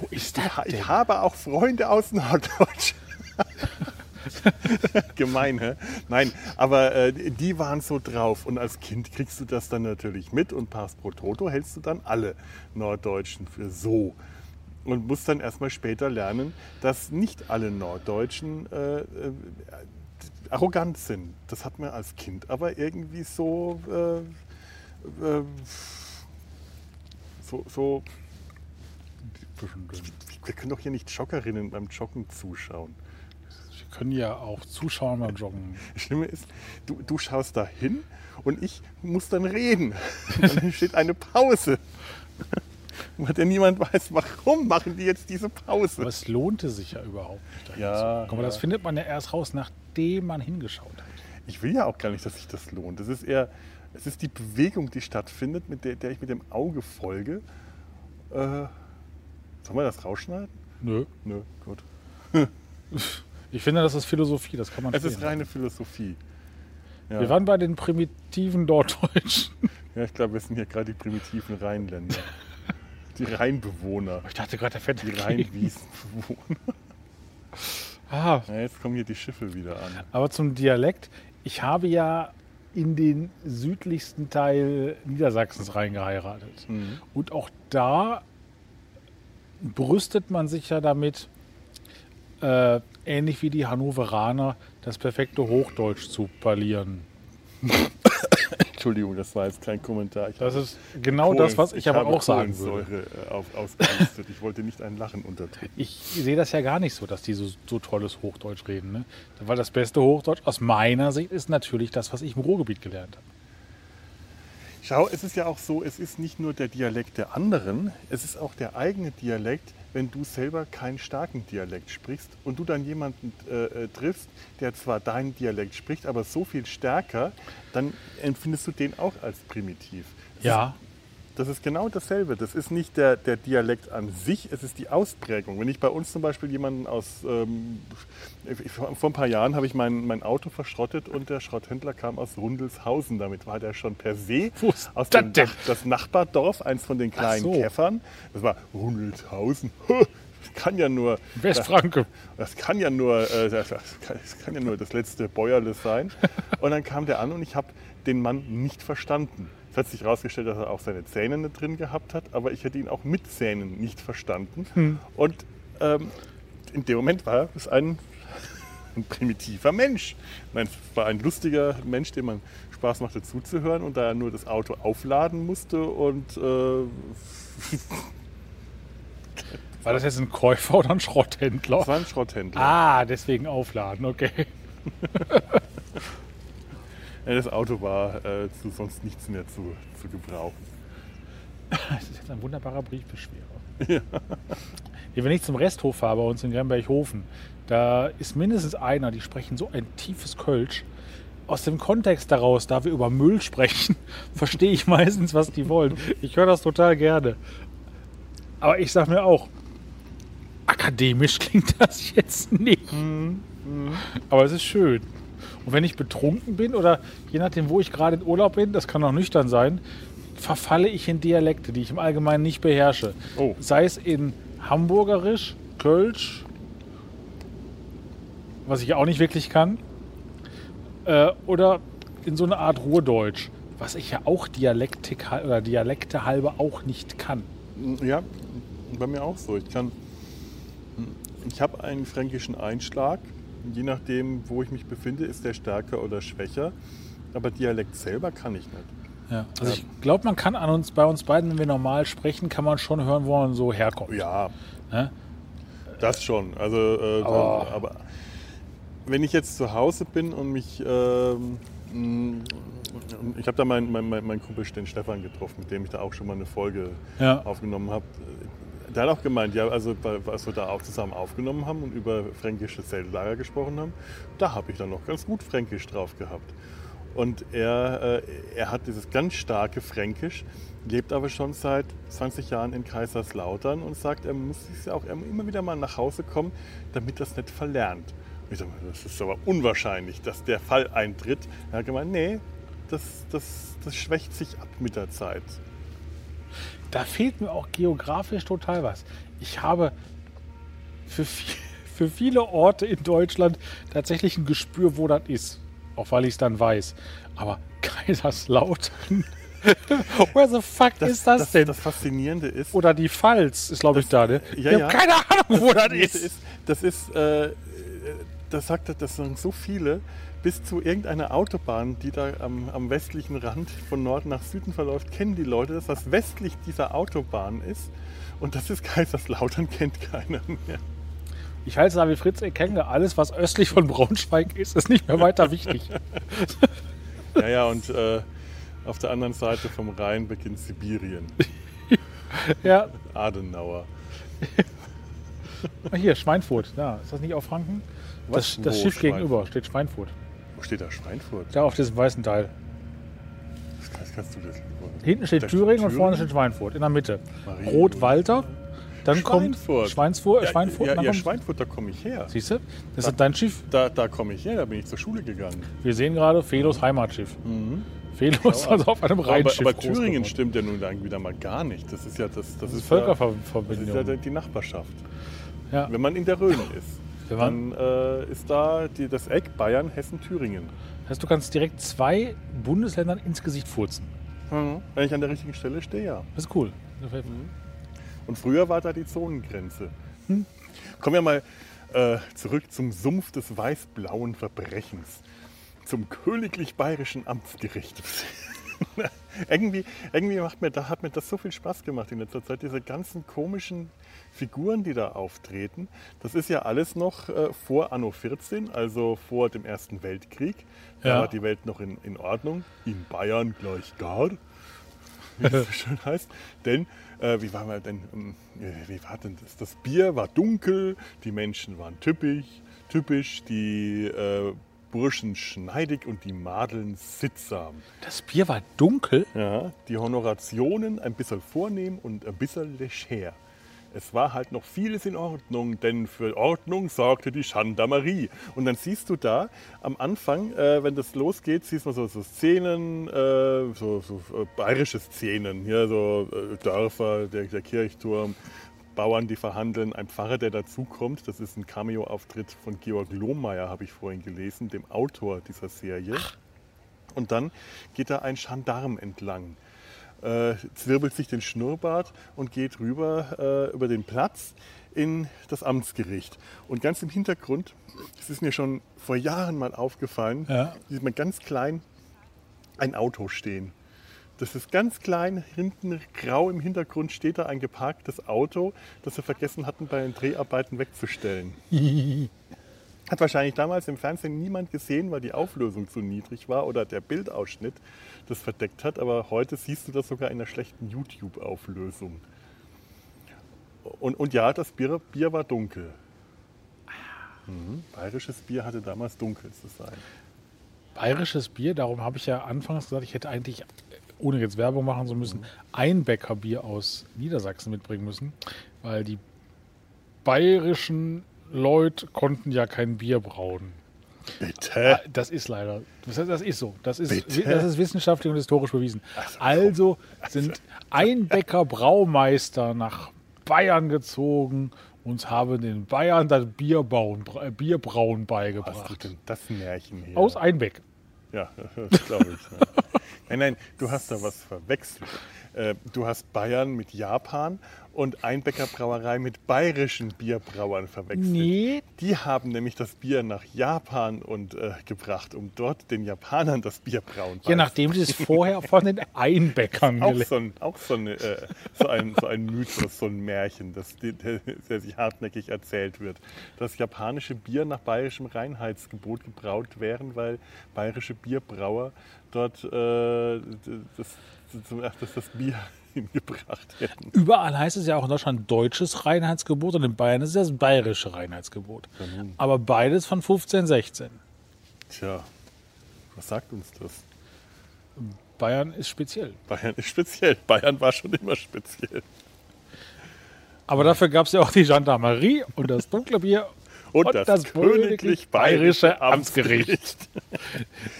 Wo ist das Ich habe auch Freunde aus Norddeutschland. (laughs) (laughs) Gemein, hä? Nein, aber äh, die waren so drauf. Und als Kind kriegst du das dann natürlich mit und Pass pro Toto hältst du dann alle Norddeutschen für so. Und musst dann erstmal später lernen, dass nicht alle Norddeutschen äh, äh, arrogant sind. Das hat man als Kind aber irgendwie so, äh, äh, so, so wir können doch hier nicht Joggerinnen beim Joggen zuschauen. Können ja auch zuschauen beim Joggen. (laughs) Das Schlimme ist, du, du schaust da hin und ich muss dann reden. (laughs) Und dann steht eine Pause. (laughs) Weil denn niemand weiß, warum machen die jetzt diese Pause. Aber es lohnte sich ja überhaupt nicht. Ja. Aber das ja. findet man ja erst raus, nachdem man hingeschaut hat. Ich will ja auch gar nicht, dass sich das lohnt. Es ist eher, es ist die Bewegung, die stattfindet, mit der, der ich mit dem Auge folge. Äh, sollen wir das rausschneiden? Nö. Nö, gut. Ich finde, das ist Philosophie, das kann man Es ist spielen. reine Philosophie. Ja. Wir waren bei den primitiven Norddeutschen. (laughs) Ja, ich glaube, wir sind hier gerade die primitiven Rheinländer. Die Rheinbewohner. Ich dachte gerade, der fette Die. Rheinwiesenbewohner. Ah, Ja, jetzt kommen hier die Schiffe wieder an. aber zum Dialekt. Ich habe ja in den südlichsten Teil Niedersachsens reingeheiratet. Mhm. Und auch da brüstet man sich ja damit, äh, ähnlich wie die Hannoveraner, das perfekte Hochdeutsch zu parlieren. (coughs) Entschuldigung, das war jetzt kein Kommentar. Ich Das ist genau Kohlen- das, was ich, aber habe auch sagen würde. Äh, auf. Ich wollte nicht ein Lachen unterdrücken. Ich sehe das ja gar nicht so, dass die so, so tolles Hochdeutsch reden. Ne? Weil das beste Hochdeutsch aus meiner Sicht ist natürlich das, was ich im Ruhrgebiet gelernt habe. Schau, es ist ja auch so, es ist nicht nur der Dialekt der anderen, es ist auch der eigene Dialekt, wenn du selber keinen starken Dialekt sprichst und du dann jemanden äh, äh, triffst, der zwar deinen Dialekt spricht, aber so viel stärker, dann empfindest du den auch als primitiv. Ja, Das ist genau dasselbe. Das ist nicht der, der Dialekt an sich, es ist die Ausprägung. Wenn ich bei uns zum Beispiel jemanden aus, ähm, ich- vor ein paar Jahren habe ich mein, mein Auto verschrottet und der Schrotthändler kam aus Rundelshausen. Damit war der schon per se ist aus das dem? Nach, das Nachbardorf, eins von den kleinen so. Käffern. Das war Rundelshausen. (laughs) Das kann ja nur Westfranke. das kann ja nur, äh, das, kann, das kann ja nur das letzte Bäuerle sein. (laughs) Und dann kam der an und ich habe den Mann nicht verstanden. Es hat sich herausgestellt, dass er auch seine Zähne nicht drin gehabt hat, aber ich hätte ihn auch mit Zähnen nicht verstanden. Und ähm, in dem Moment war es ein, (laughs) ein primitiver Mensch. Nein, es war ein lustiger Mensch, dem man Spaß machte zuzuhören und da er nur das Auto aufladen musste und äh, (laughs) War das jetzt ein Käufer oder ein Schrotthändler? Das war ein Schrotthändler. Ah, deswegen aufladen, okay. (laughs) Ja, das Auto war äh, zu sonst nichts mehr zu, zu gebrauchen. (laughs) Das ist jetzt ein wunderbarer Briefbeschwerer. (laughs) Ja. Wenn ich zum Resthof fahre bei uns in Gremberghofen, da ist mindestens einer, die sprechen so ein tiefes Kölsch. Aus dem Kontext daraus, da wir über Müll sprechen, (laughs) verstehe ich meistens, was die wollen. Ich höre das total gerne. Aber ich sage mir auch, akademisch klingt das jetzt nicht. Mhm. Aber es ist schön. Und wenn ich betrunken bin oder je nachdem, wo ich gerade in Urlaub bin, das kann auch nüchtern sein, verfalle ich in Dialekte, die ich im Allgemeinen nicht beherrsche. Oh. Sei es in Hamburgerisch, Kölsch, was ich auch nicht wirklich kann, äh, oder in so eine Art Ruhrdeutsch, was ich ja auch Dialektik, oder Dialekte halber auch nicht kann. Ja, bei mir auch so. Ich kann, ich habe einen fränkischen Einschlag. Je nachdem, wo ich mich befinde, ist der stärker oder schwächer. Aber Dialekt selber kann ich nicht. Ja. Also ich glaube, man kann an uns, bei uns beiden, wenn wir normal sprechen, kann man schon hören, wo man so herkommt. Ja, Ne? das schon. Also, äh, Aber- dann, aber wenn ich jetzt zu Hause bin und mich, ähm, mh, ich habe da meinen mein, mein, mein Kumpel den Stefan getroffen, mit dem ich da auch schon mal eine Folge Ja. aufgenommen habe. Der hat auch gemeint, ja, also als wir da auch zusammen aufgenommen haben und über fränkische Zeltlager gesprochen haben, da habe ich dann noch ganz gut Fränkisch drauf gehabt. Und er, äh, er hat dieses ganz starke Fränkisch, lebt aber schon seit 20 Jahren in Kaiserslautern und sagt, er muss sich auch immer wieder mal nach Hause kommen, damit das nicht verlernt. Und ich sage, das ist aber unwahrscheinlich, dass der Fall eintritt. Er hat gemeint, nee, das, das, das schwächt sich ab mit der Zeit. Da fehlt mir auch geografisch total was. Ich habe für, vi- (laughs) für viele Orte in Deutschland tatsächlich ein Gespür, wo das ist. Auch weil ich es dann weiß. Aber (laughs) Kaiserslautern. (laughs) Where the fuck ist das, denn? Das Faszinierende ist, Oder die Pfalz ist, glaube ich, da. Ne? ja, ich ja. habe keine Ahnung, wo das das ist. ist, das ist, äh, das sagt, das sagen so viele, bis zu irgendeiner Autobahn, die da am, am westlichen Rand von Norden nach Süden verläuft, kennen die Leute das, was westlich dieser Autobahn ist. Und das ist (laughs) Kaiserslautern, kennt keiner mehr. Ich halte es da wie Fritz Ekenge. Alles, was östlich von Braunschweig ist, ist nicht mehr weiter wichtig. (laughs) Ja, ja, und äh, auf der anderen Seite vom Rhein beginnt Sibirien. (laughs) ja, Adenauer. Ah, hier, Schweinfurt. Da, ist das nicht auf Franken? Was? Das, das Schiff Schweinfurt? gegenüber steht Schweinfurt. Wo steht da Schweinfurt? Da auf diesem weißen Teil. Das kannst, kannst du das Hinten steht Da Thüringen und vorne steht Schweinfurt. In der Mitte. Rot-Walter. Dann Schweinfurt. kommt Schweinfurt. Ja, Schweinfurt ja, ja kommt, Schweinfurt, da komme ich her. Siehst du? Das ist dein Schiff. Da, da komme ich her, da bin ich zur Schule gegangen. Wir sehen gerade Felos Heimatschiff. Felo (laughs) ist also auf einem Aber, Rheinschiff. aber groß Thüringen stimmt ja nun dann wieder mal gar nicht. Das ist ja das, das, Das ist ist ja, das ist Völkerverbindung. ja die Nachbarschaft. Ja. Wenn man in der Rhön ist, dann äh, ist da die, das Eck Bayern, Hessen, Thüringen. Das heißt, du kannst direkt zwei Bundesländern ins Gesicht furzen. Wenn ich an der richtigen Stelle stehe, ja. Das ist cool. Mir. Und früher war da die Zonengrenze. Kommen wir mal äh, zurück zum Sumpf des weiß-blauen Verbrechens. Zum königlich bayerischen Amtsgericht. (laughs) irgendwie irgendwie macht mir, da hat mir das so viel Spaß gemacht in letzter Zeit, diese ganzen komischen Figuren, die da auftreten. Das ist ja alles noch äh, vor Anno 14, also vor dem Ersten Weltkrieg. Da Ja. war die Welt noch in, in Ordnung. In Bayern gleich gar wie es so (laughs) schön heißt. Denn, äh, wie war mal denn, äh, wie war denn das? Das Bier war dunkel, die Menschen waren typisch, typisch, die äh, Burschen schneidig und die Madeln sittsam. Das Bier war dunkel. Ja, die Honorationen ein bisschen vornehm und ein bisschen leger. Es war halt noch vieles in Ordnung, denn für Ordnung sorgte die Gendarmerie. Und dann siehst du da am Anfang, äh, wenn das losgeht, siehst du so, so Szenen, äh, so, so äh, bayerische Szenen, hier so äh, Dörfer, der, der Kirchturm, Bauern, die verhandeln, ein Pfarrer, der dazukommt. Das ist ein Cameo-Auftritt von Georg Lohmeier, habe ich vorhin gelesen, dem Autor dieser Serie. Und dann geht da ein Gendarm entlang, äh, zwirbelt sich den Schnurrbart und geht rüber äh, über den Platz in das Amtsgericht. Und ganz im Hintergrund, das ist mir schon vor Jahren mal aufgefallen, Ja. sieht man ganz klein ein Auto stehen. Das ist ganz klein, hinten grau im Hintergrund steht da ein geparktes Auto, das sie vergessen hatten, bei den Dreharbeiten wegzustellen. (laughs) Hat wahrscheinlich damals im Fernsehen niemand gesehen, weil die Auflösung zu niedrig war oder der Bildausschnitt das verdeckt hat. Aber heute siehst du das sogar in einer schlechten YouTube-Auflösung. Und, und ja, das Bier, Bier war dunkel. Mhm. Bayerisches Bier hatte damals dunkel zu sein. Bayerisches Bier, darum habe ich ja anfangs gesagt, ich hätte eigentlich, ohne jetzt Werbung machen zu müssen, ein Bäckerbier aus Niedersachsen mitbringen müssen, weil die bayerischen Leute konnten ja kein Bier brauen. Bitte? Das ist leider, das, ist so. Das ist, Bitte? das ist wissenschaftlich und historisch bewiesen. Also sind Einbäcker Braumeister nach Bayern gezogen und haben den Bayern das Bierbauen, äh, Bierbrauen Was ist beigebracht. denn das Märchen hier? Aus Einbeck. Ja, (laughs) das glaube ich. Nein, nein, du hast da was verwechselt. Äh, Du hast Bayern mit Japan und Einbecker Brauerei mit bayerischen Bierbrauern verwechselt. Nee. Die haben nämlich das Bier nach Japan und, äh, gebracht, um dort den Japanern das Bier brauen Je nachdem sie es vorher (laughs) von den Einbäckern auch so ein, auch so, eine, äh, so, ein, so ein Mythos, so ein Märchen, das, der, der sich hartnäckig erzählt wird. Dass japanische Bier nach bayerischem Reinheitsgebot gebraut wären, weil bayerische Bierbrauer dort äh, das, das, das, das Bier hingebracht hätten. Überall heißt es ja auch in Deutschland deutsches Reinheitsgebot und in Bayern ist es das bayerische Reinheitsgebot. Aber beides von 15, 16. Tja, was sagt uns das? Bayern ist speziell. Bayern ist speziell. Bayern war schon immer speziell. Aber dafür gab es ja auch die Gendarmerie und das dunkle Bier Und, Und das, das königlich bayerische Amtsgericht.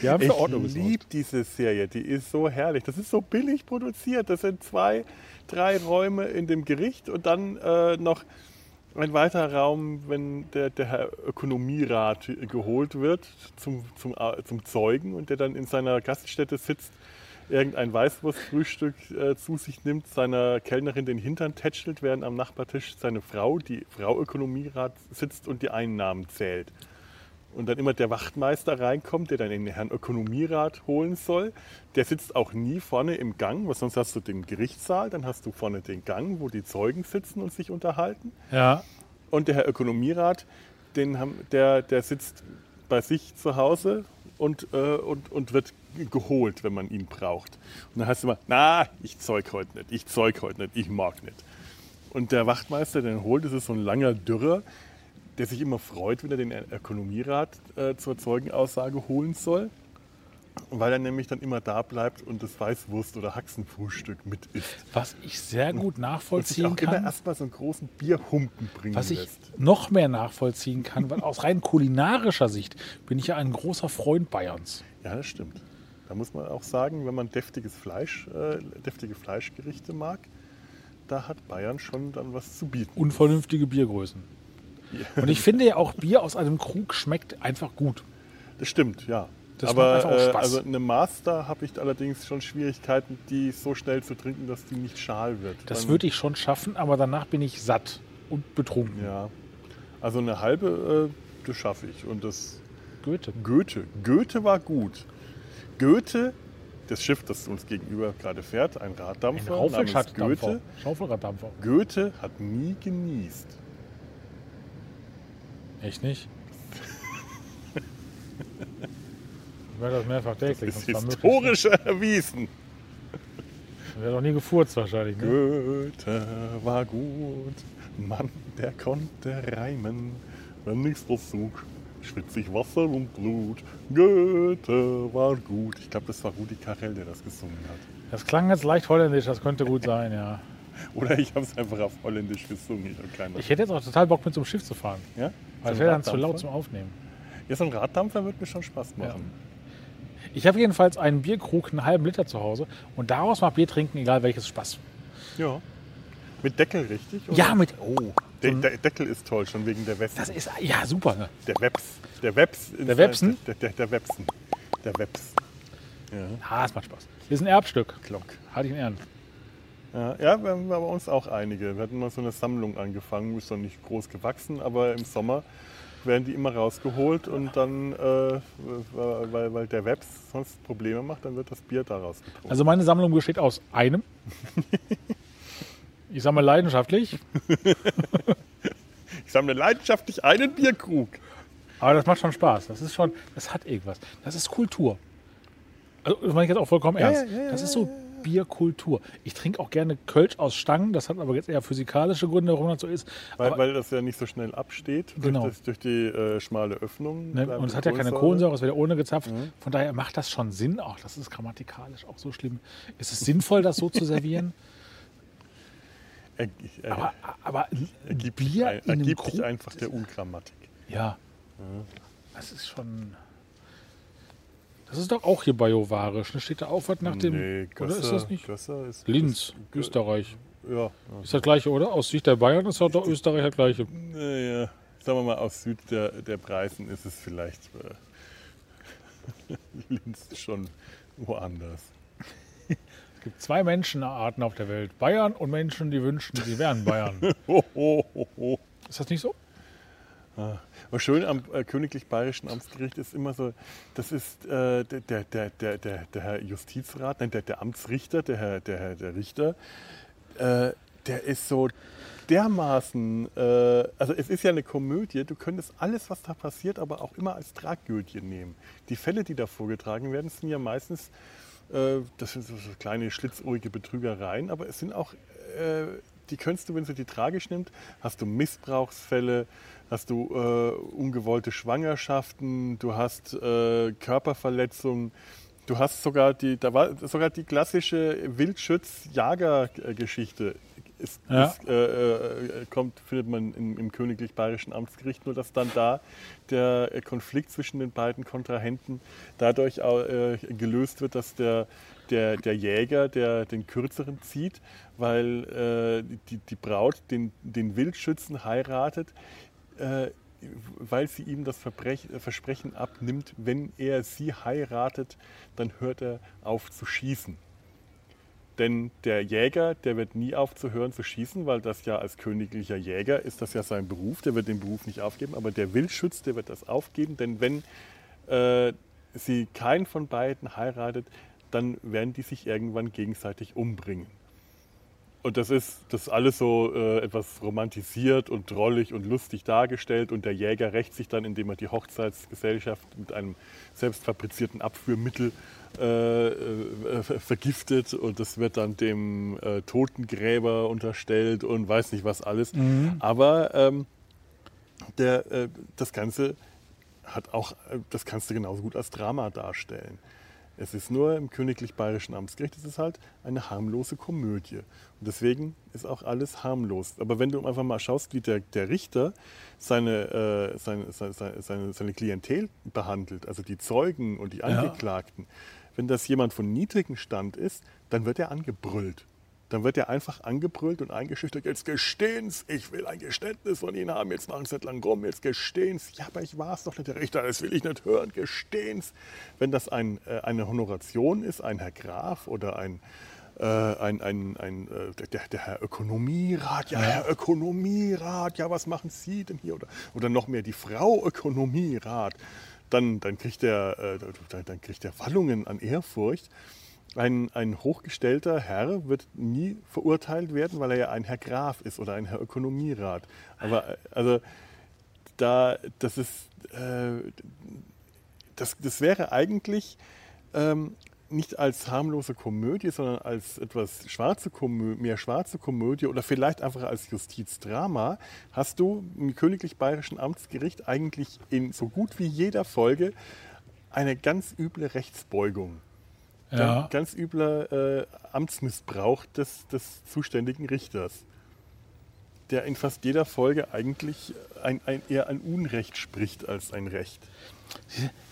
Die (laughs) haben für Ich Ordnung liebe diese Serie, die ist so herrlich. Das ist so billig produziert. Das sind zwei, drei Räume in dem Gericht und dann äh, noch ein weiterer Raum, wenn der, der Herr Ökonomierat geholt wird zum, zum, äh, zum Zeugen und der dann in seiner Gaststätte sitzt, irgendein Weißwurstfrühstück äh, zu sich nimmt, seiner Kellnerin den Hintern tätschelt, während am Nachbartisch seine Frau, die Frau Ökonomierat, sitzt und die Einnahmen zählt. Und dann immer der Wachtmeister reinkommt, der dann den Herrn Ökonomierat holen soll. Der sitzt auch nie vorne im Gang, weil sonst hast du den Gerichtssaal, dann hast du vorne den Gang, wo die Zeugen sitzen und sich unterhalten. Ja. Und der Herr Ökonomierat, den haben, der, der sitzt bei sich zu Hause und, äh, und, und wird geholt, wenn man ihn braucht. Und dann heißt es immer, na, ich zeug heute nicht, ich zeug heute nicht, ich mag nicht. Und der Wachtmeister, der ihn holt, das ist so ein langer Dürrer, der sich immer freut, wenn er den Ökonomierat äh, zur Zeugenaussage holen soll, weil er nämlich dann immer da bleibt und das Weißwurst- oder Haxenfrühstück mit isst. Was ich sehr gut Und sich nachvollziehen auch immer kann, erstmal so einen großen Bierhumpen bringen was ich lässt. noch mehr nachvollziehen kann, weil aus rein kulinarischer Sicht bin ich ja ein großer Freund Bayerns. Ja, das stimmt. Da muss man auch sagen, wenn man deftiges Fleisch, äh, deftige Fleischgerichte mag, da hat Bayern schon dann was zu bieten. Unvernünftige Biergrößen. Und ich finde ja auch Bier aus einem Krug schmeckt einfach gut. Das stimmt, ja. Das Aber macht einfach auch äh, Spaß. also eine Master habe ich allerdings schon Schwierigkeiten, die so schnell zu trinken, dass die nicht schal wird. Das würde ich schon schaffen, aber danach bin ich satt und betrunken. Ja. Also eine halbe, äh, das schaffe ich. Und das Goethe. Goethe. Goethe war gut. Goethe, das Schiff, das uns gegenüber gerade fährt, ein Ein Raddampfer namens Raufelschatdampfer. Goethe. Schaufelraddampfer. Goethe hat nie genießt. Echt nicht? Ich werde das mehrfach täglich. ist zwar möglichst- historisch erwiesen. Er wird auch nie gefurzt wahrscheinlich. Ne? Goethe war gut, Mann, der konnte reimen. Wenn ich's versuch, schwitzig Wasser und Blut. Goethe war gut. Ich glaube, das war Rudi Carell, der das gesungen hat. Das klang jetzt leicht holländisch, das könnte gut sein, ja. (laughs) Oder ich habe es einfach auf Holländisch gesungen. Ich Ich hätte jetzt auch total Bock mit so einem Schiff zu fahren. ja? Weil es wäre dann zu laut zum Aufnehmen. Ja, so ein Raddampfer wird mir schon Spaß machen. Ich habe jedenfalls einen Bierkrug, einen halben Liter zu Hause und daraus macht Bier trinken, egal welches Spaß. Ja. Mit Deckel, richtig? oder? Ja, mit. Oh, der, der Deckel ist toll, schon wegen der Weste. Das ist ja super. Ne? der Weps. Der Weps. Der Websen? Der, der, der Websen. Der Weps. Ja, Ah, es macht Spaß. Das ist ein Erbstück. Glock. Halte ich in Ehren. Ja, ja, wir haben bei uns auch einige. Wir hatten mal so eine Sammlung angefangen, ist noch nicht groß gewachsen, aber im Sommer werden die immer rausgeholt und dann, äh, weil, weil der Webs sonst Probleme macht, dann wird das Bier daraus getrunken. Also meine Sammlung besteht aus einem. (laughs) Ich sammle leidenschaftlich, (laughs) Ich sammle leidenschaftlich einen Bierkrug. aber das macht schon Spaß. Das ist schon, das hat irgendwas. Das ist Kultur. Also das meine ich jetzt auch vollkommen ernst. ja, ja, das ist so Bierkultur. Ich trinke auch gerne Kölsch aus Stangen. Das hat aber jetzt eher physikalische Gründe, warum das so ist. Weil, weil das ja nicht so schnell absteht Genau. durch, das, durch die äh, schmale Öffnung. ne, und es hat ja keine Kohlensäure. Kohlensäure, es wird ja ohne gezapft. Mhm. Von daher macht das schon Sinn. Auch das ist grammatikalisch auch so schlimm. Ist es sinnvoll, das so zu servieren? (laughs) Er, er, Aber, aber ergibt, Bier ein, ergibt sich einfach der Ungrammatik. Ja. Das ist schon. Das ist doch auch hier biovarisch. Da steht da auch was nach dem. Nee, oder ist das nicht? Gösser ist, Linz, ist- Österreich. Ja, ja. Ist das gleiche, oder? Aus Sicht der Bayern ist doch Österreich das gleiche. Naja, sagen wir mal, aus Süd der, der Preisen ist es vielleicht äh, (laughs) Linz schon woanders. Gibt zwei Menschenarten auf der Welt. Bayern und Menschen, die wünschen, sie wären Bayern. Ho, ho, ho, ho. Ist das nicht so? Was schön am äh, Königlich Bayerischen Amtsgericht ist immer so, das ist äh, der, der, der, der, Herr Justizrat, nein, der, der Amtsrichter, der Herr, der, Herr, der Richter, äh, der ist so dermaßen, äh, also es ist ja eine Komödie, du könntest alles, was da passiert, aber auch immer als Tragödie nehmen. Die Fälle, die da vorgetragen werden, sind ja meistens, äh, das sind so, kleine schlitzohrige Betrügereien, aber es sind auch, äh, die könntest du, wenn du die tragisch nimmst, hast du Missbrauchsfälle, hast du äh, ungewollte Schwangerschaften, du hast äh, Körperverletzungen, du hast sogar die, da war sogar die klassische Wildschütz-Jager-Geschichte. Ist, Ja. ist, äh, äh, kommt, findet man im, im Königlich Bayerischen Amtsgericht, nur dass dann da der äh, Konflikt zwischen den beiden Kontrahenten dadurch au- äh, gelöst wird, dass der, der, der Jäger der den kürzeren zieht, weil äh, die, die Braut den, den Wildschützen heiratet, äh, weil sie ihm das Verbrech, Versprechen abnimmt, wenn er sie heiratet, dann hört er auf zu schießen. Denn der Jäger, der wird nie aufzuhören zu schießen, weil das ja als königlicher Jäger ist das ja sein Beruf, der wird den Beruf nicht aufgeben. Aber der Wildschütz, der wird das aufgeben, denn wenn äh, sie keinen von beiden heiratet, dann werden die sich irgendwann gegenseitig umbringen. Und das ist das alles so äh, etwas romantisiert und drollig und lustig dargestellt. Und der Jäger rächt sich dann, indem er die Hochzeitsgesellschaft mit einem selbstfabrizierten Abführmittel äh, äh, vergiftet. Und das wird dann dem äh, Totengräber unterstellt und weiß nicht was alles. Aber ähm, der, äh, das Ganze hat auch, äh, das kannst du genauso gut als Drama darstellen. Es ist nur im Königlich Bayerischen Amtsgericht, es ist halt eine harmlose Komödie. Und deswegen ist auch alles harmlos. Aber wenn du einfach mal schaust, wie der, der Richter seine, äh, seine, seine, seine, seine Klientel behandelt, also die Zeugen und die Angeklagten, wenn das jemand von niedrigem Stand ist, dann wird er angebrüllt. Dann wird er einfach angebrüllt und eingeschüchtert. Jetzt gestehen's, ich will ein Geständnis von Ihnen haben. Jetzt machen Sie nicht lang rum, jetzt gestehen's. Ja, aber ich war es doch nicht, der Richter, das will ich nicht hören. Gestehen's. Wenn das ein, äh, eine Honoration ist, ein Herr Graf oder ein, äh, ein, ein, ein äh, der, der Herr Ökonomierat, ja, Herr Ökonomierat, ja, was machen Sie denn hier? Oder, oder noch mehr die Frau Ökonomierat. Dann, dann, kriegt der, dann, dann kriegt der Wallungen an Ehrfurcht. Ein, ein hochgestellter Herr wird nie verurteilt werden, weil er ja ein Herr Graf ist oder ein Herr Ökonomierat. Aber also da, das ist, äh, das, das wäre eigentlich ähm, nicht als harmlose Komödie, sondern als etwas schwarze Komö mehr schwarze Komödie oder vielleicht einfach als Justizdrama, hast du im Königlich Bayerischen Amtsgericht eigentlich in so gut wie jeder Folge eine ganz üble Rechtsbeugung. Ja. Ganz, übler äh, Amtsmissbrauch des, des zuständigen Richters, der in fast jeder Folge eigentlich ein, ein, eher ein Unrecht spricht als ein Recht.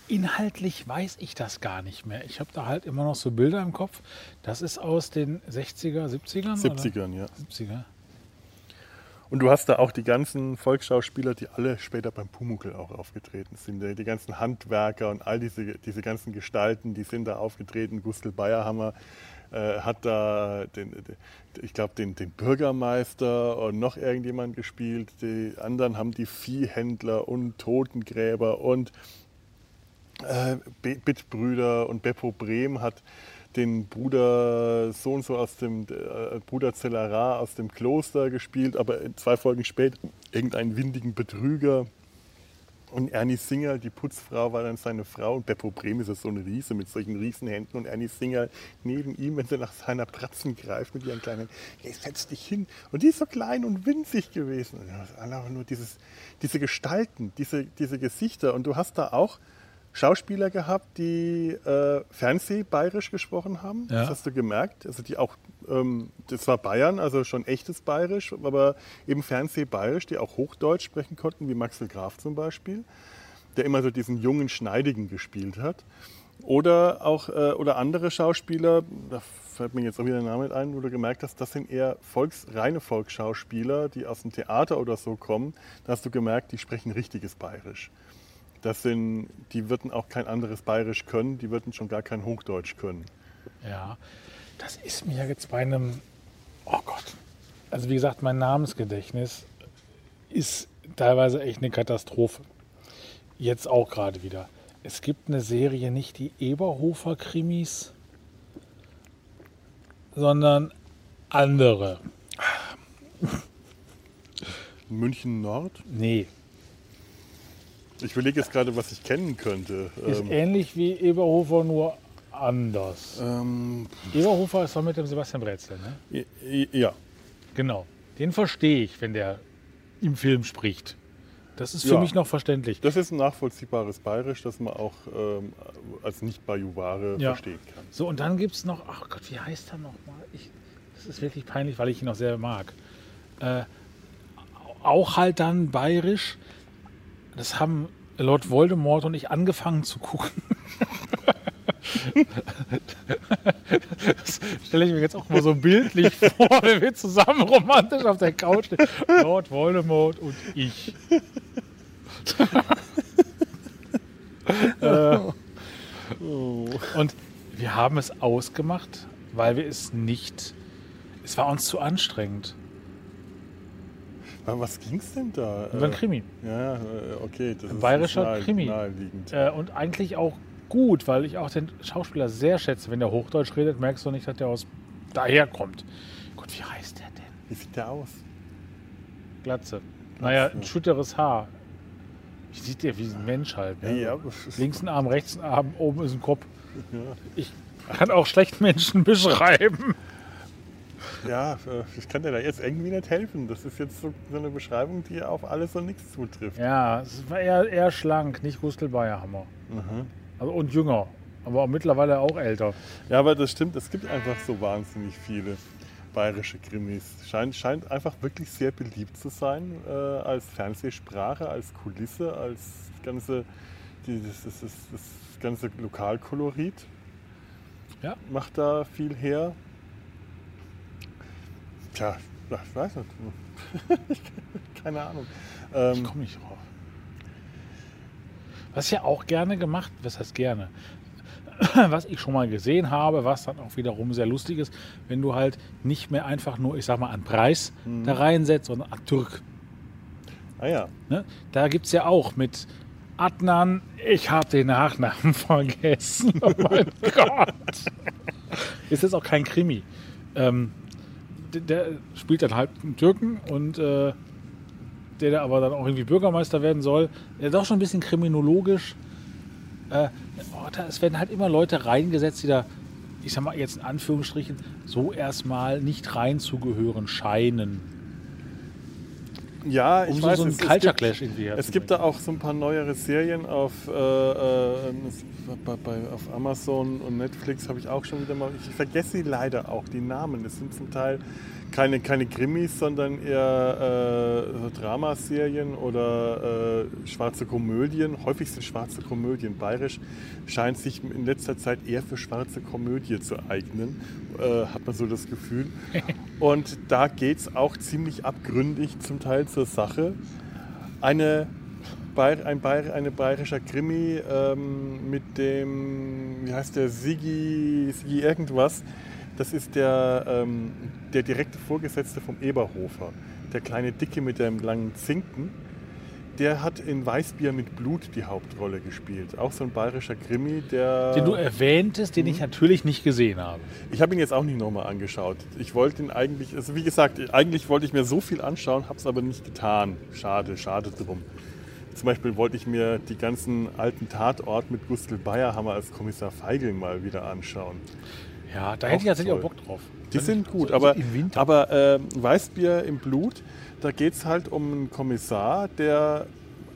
Inhaltlich weiß ich das gar nicht mehr. Ich habe da halt immer noch so Bilder im Kopf. Das ist aus den 60er, 70ern? 70ern, ja. Oder? 70er. Und du hast da auch die ganzen Volksschauspieler, die alle später beim Pumuckl auch aufgetreten sind. Die ganzen Handwerker und all diese, diese ganzen Gestalten, die sind da aufgetreten. Gustl Bayerhammer äh, hat da, den, ich glaube, den, den Bürgermeister und noch irgendjemand gespielt. Die anderen haben die Viehhändler und Totengräber und äh, Bittbrüder und Beppo Brehm hat den Bruder so und so aus dem äh, Bruder Zellerar aus dem Kloster gespielt, aber zwei Folgen später irgendeinen windigen Betrüger. Und Ernie Singer, die Putzfrau, war dann seine Frau. Und Beppo Brehm ist so eine Riese mit solchen Riesenhänden. Und Ernie Singer neben ihm, wenn sie nach seiner Pratzen greift mit ihren kleinen, hey, setz dich hin. Und die ist so klein und winzig gewesen. Und einfach nur dieses, diese Gestalten, diese, diese Gesichter. Und du hast da auch Schauspieler gehabt, die äh, Fernsehbayerisch gesprochen haben. Ja. Das hast du gemerkt. Also die auch, ähm, das war Bayern, also schon echtes Bayerisch, aber eben Fernsehbayerisch, die auch Hochdeutsch sprechen konnten, wie Maxel Graf zum Beispiel, der immer so diesen jungen Schneidigen gespielt hat. Oder auch äh, oder andere Schauspieler, da fällt mir jetzt auch wieder ein Name ein, wo du gemerkt hast, das sind eher Volks, reine Volksschauspieler, die aus dem Theater oder so kommen. Da hast du gemerkt, die sprechen richtiges Bayerisch. Das sind, die würden auch kein anderes Bayerisch können, die würden schon gar kein Hochdeutsch können. Ja, das ist mir jetzt bei einem, oh Gott, also wie gesagt, mein Namensgedächtnis ist teilweise echt eine Katastrophe. Jetzt auch gerade wieder. Es gibt eine Serie, nicht die Eberhofer Krimis, sondern andere. München Nord? Nee, ich überlege jetzt gerade, was ich kennen könnte. Ist ähm, ähnlich wie Eberhofer, nur anders. Ähm, Eberhofer ist doch mit dem Sebastian Brezel, ne? Ja. Genau. Den verstehe ich, wenn der im Film spricht. Das ist für ja. mich noch verständlich. Das ist ein nachvollziehbares Bayerisch, das man auch ähm, als Nicht-Bajuware ja. verstehen kann. So, und dann gibt es noch, ach Gott, wie heißt er nochmal? Das ist wirklich peinlich, weil ich ihn noch sehr mag. Äh, auch halt dann bayerisch, das haben Lord Voldemort und ich angefangen zu gucken. das stelle ich mir jetzt auch mal so bildlich vor, wenn wir zusammen romantisch auf der Couch stehen. Lord Voldemort und ich. äh, und wir haben es ausgemacht, weil wir es nicht. Es war uns zu anstrengend. Was ging es denn da? Über ein Krimi. Ja, äh, okay. Das ein bayerischer nahe, Krimi. Naheliegend. Äh, und eigentlich auch gut, weil ich auch den Schauspieler sehr schätze. Wenn der Hochdeutsch redet, merkst du nicht, dass der aus daher kommt. Gott, wie heißt der denn? Wie sieht der aus? Glatze. Naja, ein schütteres Haar. Wie sieht der wie ein Mensch halt? Ne? Ja, Links ein Arm, rechts ein Arm, oben ist ein Kopf. Ja. Ich kann auch schlecht Menschen (laughs) beschreiben. Ja, äh, ich kann dir da jetzt irgendwie nicht helfen. Das ist jetzt so, so eine Beschreibung, die auf alles und nichts zutrifft. Ja, es war eher, eher schlank, nicht Gustl Bayerhammer. Mhm. Also, und jünger, aber auch mittlerweile auch älter. Ja, aber das stimmt, es gibt einfach so wahnsinnig viele bayerische Krimis. Scheint, scheint einfach wirklich sehr beliebt zu sein äh, als Fernsehsprache, als Kulisse, als ganze, die, das, das, das, das ganze Lokalkolorit. Ja. Macht da viel her. Tja, ich weiß nicht. (laughs) Keine Ahnung. Ähm, ich komme nicht drauf. Was ja auch gerne gemacht, was heißt gerne? (clears throat) Was ich schon mal gesehen habe, was dann auch wiederum sehr lustig ist, wenn du halt nicht mehr einfach nur, ich sag mal, an Preis mhm. da reinsetzt, sondern an Türk. Ah ja. Ne? Da gibt es ja auch mit Adnan, ich habe den Nachnamen (laughs) vergessen. Oh mein (laughs) Gott. Ist jetzt auch kein Krimi. Ähm, der spielt dann halt einen Türken und äh, der, der aber dann auch irgendwie Bürgermeister werden soll, der ist auch schon ein bisschen kriminologisch. Äh, oh, da, es werden halt immer Leute reingesetzt, die da, ich sag mal jetzt in Anführungsstrichen, so erstmal nicht reinzugehören scheinen. Ja, ich um weiß, so einen Culture Clash irgendwie Es gibt da auch so ein paar neuere Serien auf, äh, äh, bei, bei, auf Amazon und Netflix habe ich auch schon wieder mal. Ich vergesse sie leider auch, die Namen. Es sind zum Teil keine, keine Krimis, sondern eher äh, Dramaserien oder äh, schwarze Komödien. Häufig sind schwarze Komödien. Bayerisch scheint sich in letzter Zeit eher für schwarze Komödie zu eignen, äh, hat man so das Gefühl. (laughs) Und da geht es auch ziemlich abgründig zum Teil zur Sache. Eine Bayer, ein Bayer, eine bayerischer Krimi ähm, mit dem, wie heißt der, Sigi, Sigi irgendwas. Das ist der, ähm, der direkte Vorgesetzte vom Eberhofer. Der kleine Dicke mit dem langen Zinken. Der hat in Weißbier mit Blut die Hauptrolle gespielt. Auch so ein bayerischer Krimi, der. Den du erwähntest, den ich natürlich nicht gesehen habe. Ich habe ihn jetzt auch nicht nochmal angeschaut. Ich wollte ihn eigentlich, also wie gesagt, eigentlich wollte ich mir so viel anschauen, habe es aber nicht getan. Schade, schade drum. Zum Beispiel wollte ich mir die ganzen alten Tatort mit Gustl Bayerhammer als Kommissar Feigl mal wieder anschauen. Ja, da hätte ich tatsächlich auch Bock drauf. Die sind ich- gut, so- aber, so im Winter. aber äh, Weißbier im Blut, da geht es halt um einen Kommissar, der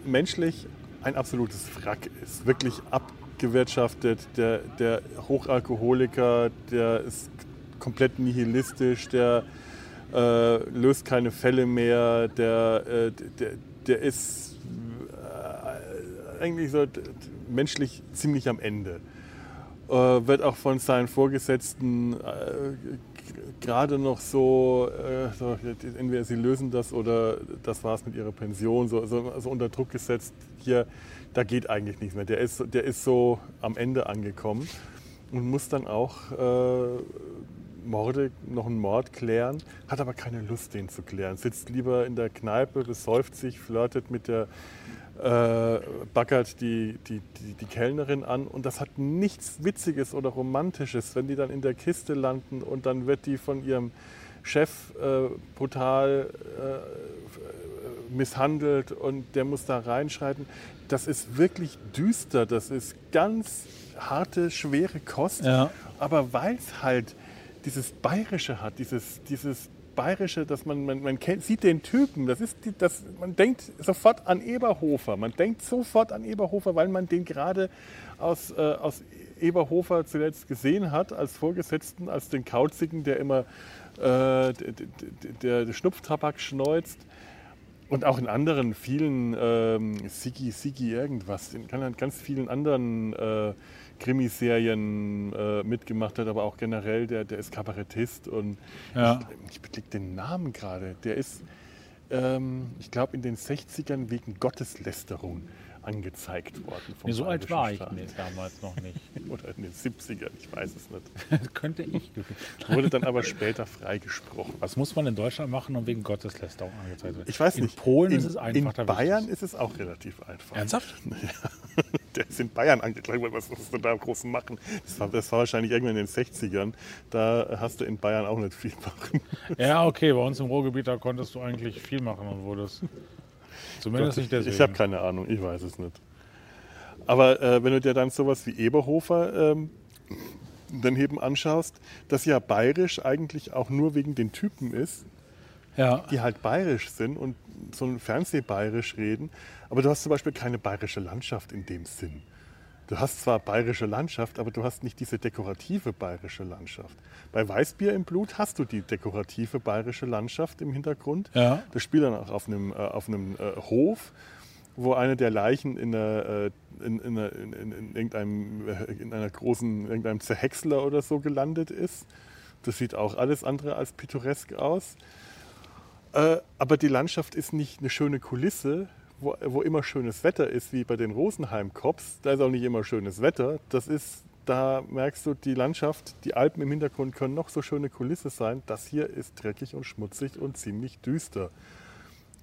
menschlich ein absolutes Wrack ist. Wirklich abgewirtschaftet, der, der Hochalkoholiker, der ist komplett nihilistisch, der äh, löst keine Fälle mehr, der, äh, der, der ist äh, eigentlich so menschlich ziemlich am Ende wird auch von seinen Vorgesetzten äh, gerade noch so, äh, so, entweder sie lösen das oder das war es mit ihrer Pension, so, so, so unter Druck gesetzt, hier, da geht eigentlich nichts mehr. Der ist, der ist so am Ende angekommen und muss dann auch äh, Morde, noch einen Mord klären, hat aber keine Lust, den zu klären. Sitzt lieber in der Kneipe, besäuft sich, flirtet mit der äh, baggert die, die, die, die Kellnerin an und das hat nichts Witziges oder Romantisches, wenn die dann in der Kiste landen und dann wird die von ihrem Chef äh, brutal äh, misshandelt und der muss da reinschreiten. Das ist wirklich düster, das ist ganz harte, schwere Kost, Ja. aber weil es halt dieses Bayerische hat, dieses, dieses Bayerische, dass man, man, man kennt, sieht den Typen, das ist die, das, man denkt sofort an Eberhofer. Man denkt sofort an Eberhofer, weil man den gerade aus, äh, aus Eberhofer zuletzt gesehen hat, als Vorgesetzten, als den Kauzigen, der immer äh, der, der, Schnupftabak schneuzt. Und auch in anderen vielen, ähm, Sigi, Sigi irgendwas, in ganz- ganz vielen anderen äh, Krimiserien äh, mitgemacht hat, aber auch generell, der, der ist Kabarettist und Ja. ich, ich beklick den Namen gerade. Der ist, ähm, ich glaube, in den 60ern wegen Gotteslästerung angezeigt worden. Nee, so alt war ich Staat. nee, damals noch nicht. (laughs) Oder in den 70ern, ich weiß es nicht. (laughs) Könnte ich. Wurde dann aber später freigesprochen. Was muss man in Deutschland machen, um wegen Gotteslästerung angezeigt zu werden? Ich weiß in nicht. Polen in, ist es einfach. In Bayern ist es auch relativ einfach. Ernsthaft? (laughs) Der ist in Bayern angeklagt worden. Was musst du da groß machen? Das war, das war wahrscheinlich irgendwann in den 60ern. Da hast du in Bayern auch nicht viel machen. Ja, okay, bei uns im Ruhrgebiet, da konntest du eigentlich viel machen und wurdest. Zumindest nicht deswegen. Ich habe keine Ahnung, ich weiß es nicht. Aber äh, wenn du dir dann sowas wie Eberhofer ähm, daneben anschaust, das ja bayerisch eigentlich auch nur wegen den Typen ist, ja. die halt bayerisch sind und so ein Fernsehbayerisch reden, aber du hast zum Beispiel keine bayerische Landschaft in dem Sinn. Du hast zwar bayerische Landschaft, aber du hast nicht diese dekorative bayerische Landschaft. Bei Weißbier im Blut hast du die dekorative bayerische Landschaft im Hintergrund. Ja. Das spielt dann auch auf einem, äh, auf einem äh, Hof, wo eine der Leichen in, einer, äh, in, in, einer- in, in, in, irgendeinem, äh, in einer großen, irgendeinem Zerhäcksler oder so gelandet ist. Das sieht auch alles andere als pittoresk aus. Äh, aber die Landschaft ist nicht eine schöne Kulisse, wo, wo immer schönes Wetter ist, wie bei den Rosenheim-Cops. Da ist auch nicht immer schönes Wetter. Das ist, da merkst du, die Landschaft, die Alpen im Hintergrund können noch so schöne Kulisse sein. Das hier ist dreckig und schmutzig und ziemlich düster.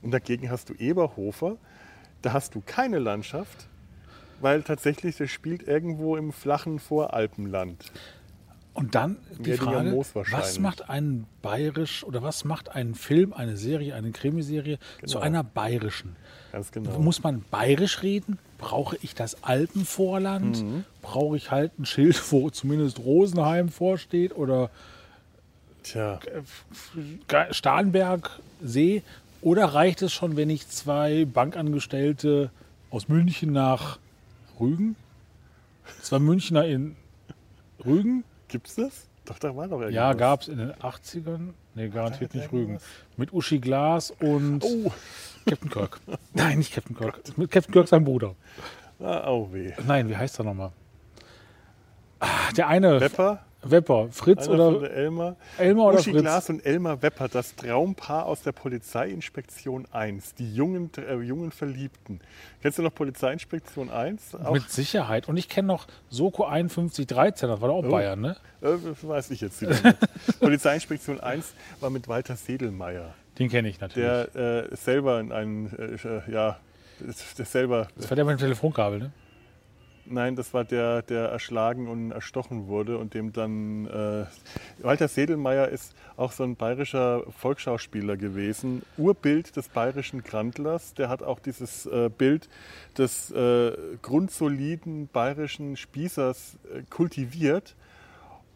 Und dagegen hast du Eberhofer, da hast du keine Landschaft, weil tatsächlich das spielt irgendwo im flachen Voralpenland. Und dann die Frage, was macht einen bayerisch oder was macht einen Film, eine Serie, eine Krimiserie zu Genau. einer bayerischen? Ganz genau. Muss man bayerisch reden? Brauche ich das Alpenvorland? Mhm. Brauche ich halt ein Schild, wo zumindest Rosenheim vorsteht oder Tja, Ge- Starnberg See? Oder reicht es schon, wenn ich zwei Bankangestellte aus München nach Rügen, zwei Münchner in Rügen, gibt's das? Doch, da war doch irgendwas. ja, gab es in den 80ern, Nee, garantiert nicht Rügen. Mit Uschi Glas und Oh, Captain Kirk. (laughs) Nein, nicht Captain Kirk. Mit Captain Kirk sein Bruder. ah, oh weh. Nein, wie heißt er nochmal? Ah, der eine Wepper, Wepper. Fritz einer oder der Elmar. Elmar oder Uschi Fritz? Glas und Elmar Wepper, das Traumpaar aus der Polizeiinspektion 1, die jungen, äh, jungen Verliebten. Kennst du noch Polizeiinspektion 1? Auch, Mit Sicherheit. Und ich kenne noch Soko 5113, das war doch auch Oh. Bayern, ne? äh, weiß ich jetzt nicht. (laughs) Polizeiinspektion 1 war mit Walter Sedelmeier, Den kenne ich natürlich. der äh, selber in einen, äh, ja, der selber das war der mit dem Telefonkabel, ne? Nein, das war der, der erschlagen und erstochen wurde und dem dann. Äh, Walter Sedelmeier ist auch so ein bayerischer Volksschauspieler gewesen, Urbild des bayerischen Grandlers. Der hat auch dieses äh, Bild des äh, grundsoliden bayerischen Spießers äh, kultiviert.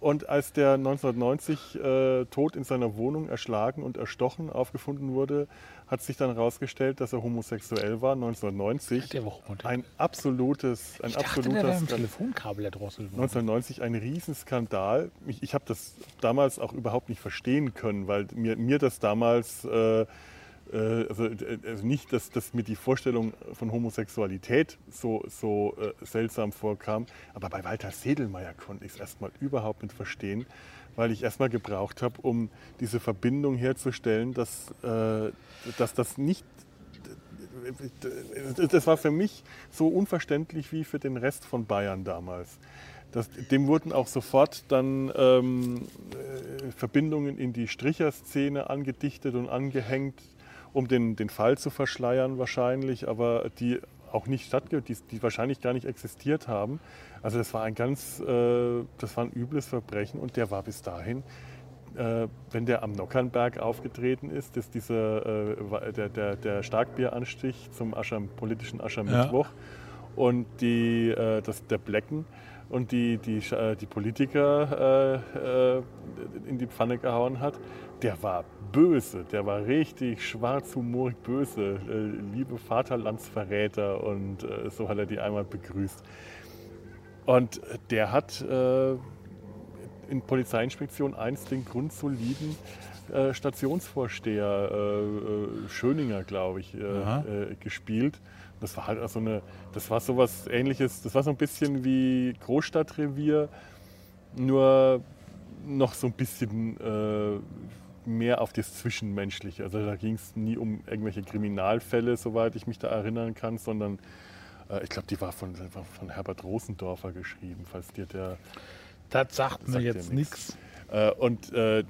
Und als der 1990 äh, tot in seiner Wohnung erschlagen und erstochen aufgefunden wurde, hat sich dann herausgestellt, dass er homosexuell war, 1990. Der war homosexuell. Ein absolutes, ein Ich dachte, absoluter im Skandal. Telefonkabel erdrosselt worden. 1990 ein Riesenskandal. Ich, ich habe das damals auch überhaupt nicht verstehen können, weil mir, mir das damals, äh, also, äh, also nicht, dass, dass mir die Vorstellung von Homosexualität so, so äh, seltsam vorkam, aber bei Walter Sedelmeier konnte ich es erstmal überhaupt nicht verstehen, weil ich erstmal gebraucht habe, um diese Verbindung herzustellen, dass, äh, dass das nicht das war für mich so unverständlich wie für den Rest von Bayern damals. Das, dem wurden auch sofort dann ähm, äh, Verbindungen in die Stricherszene angedichtet und angehängt, um den, den Fall zu verschleiern wahrscheinlich, aber die auch nicht stattge die, die wahrscheinlich gar nicht existiert haben. Also das war ein ganz, äh, das war ein übles Verbrechen und der war bis dahin äh, wenn der am Nockernberg aufgetreten ist, ist dieser, äh, der, der, der Starkbieranstich zum Ascham, politischen Aschermittwoch und die, äh, das, der Blecken und die, die, äh, die Politiker äh, in die Pfanne gehauen hat, der war böse, der war richtig schwarzhumorig böse, äh, liebe Vaterlandsverräter und äh, so hat er die einmal begrüßt. Und der hat äh, in Polizeiinspektion 1 den grundsoliden Stationsvorsteher Schöninger, glaube ich, gespielt. Das war halt also eine, das war sowas ähnliches, das war so ein bisschen wie Großstadtrevier, nur noch so ein bisschen mehr auf das Zwischenmenschliche. Also da ging es nie um irgendwelche Kriminalfälle, soweit ich mich da erinnern kann, sondern äh, ich glaube, die war von, von Herbert Rosendorfer geschrieben, falls dir der Das sagt mir Sagt jetzt nichts. äh, und äh,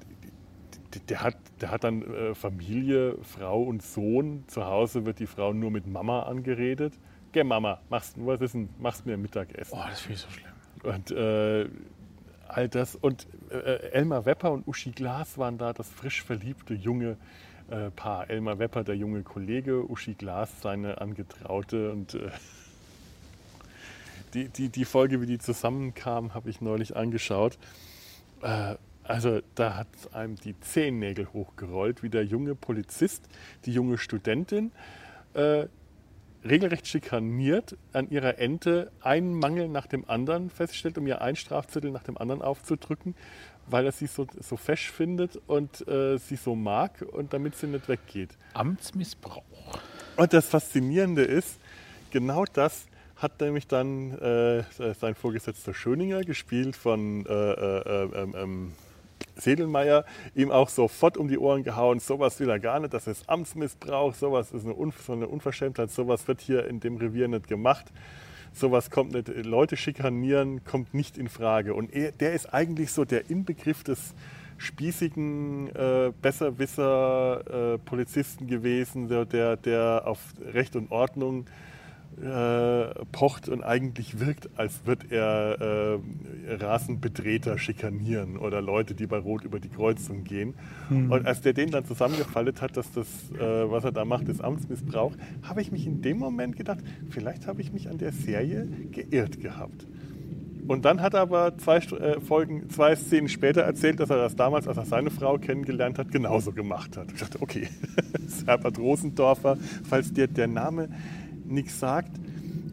der, hat, der hat dann äh, Familie, Frau und Sohn. Zu Hause wird die Frau nur mit Mama angeredet. Geh Mama, machst, was ist denn, machst mir Mittagessen. Oh, das finde ich so schlimm. Und äh, all das. Und äh, Elmar Wepper und Uschi Glas waren da das frisch verliebte junge äh, Paar. Elmar Wepper, der junge Kollege, Uschi Glas, seine Angetraute. Und äh, die, die, die Folge, wie die zusammenkamen, habe ich neulich angeschaut. Äh, also da hat einem die Zehennägel hochgerollt, wie der junge Polizist, die junge Studentin äh, regelrecht schikaniert, an ihrer Ente einen Mangel nach dem anderen feststellt, um ihr einen Strafzettel nach dem anderen aufzudrücken, weil er sie so, so fesch findet und äh, sie so mag und damit sie nicht weggeht. Amtsmissbrauch. Und das Faszinierende ist, genau das hat nämlich dann äh, sein Vorgesetzter Schöninger, gespielt von äh, äh, ähm, ähm, Sedelmeier, ihm auch sofort um die Ohren gehauen, sowas will er gar nicht, das ist Amtsmissbrauch, sowas ist eine, Un so eine Unverschämtheit, sowas wird hier in dem Revier nicht gemacht, sowas kommt nicht, Leute schikanieren kommt nicht in Frage. Und er, der ist eigentlich so der Inbegriff des spießigen äh, Besserwisser äh, Polizisten gewesen, der, der, der auf Recht und Ordnung äh, pocht und eigentlich wirkt, als wird er äh, Rasenbetreter schikanieren oder Leute, die bei Rot über die Kreuzung gehen. Und als der den dann zusammengefallen hat, dass das, äh, was er da macht, ist Amtsmissbrauch, habe ich mich in dem Moment gedacht, vielleicht habe ich mich an der Serie geirrt gehabt. Und dann hat er aber zwei äh, Folgen, zwei Szenen später erzählt, dass er das damals, als er seine Frau kennengelernt hat, genauso gemacht hat. Ich dachte, okay, (laughs) Herbert Rosendorfer, falls dir der Name nichts sagt.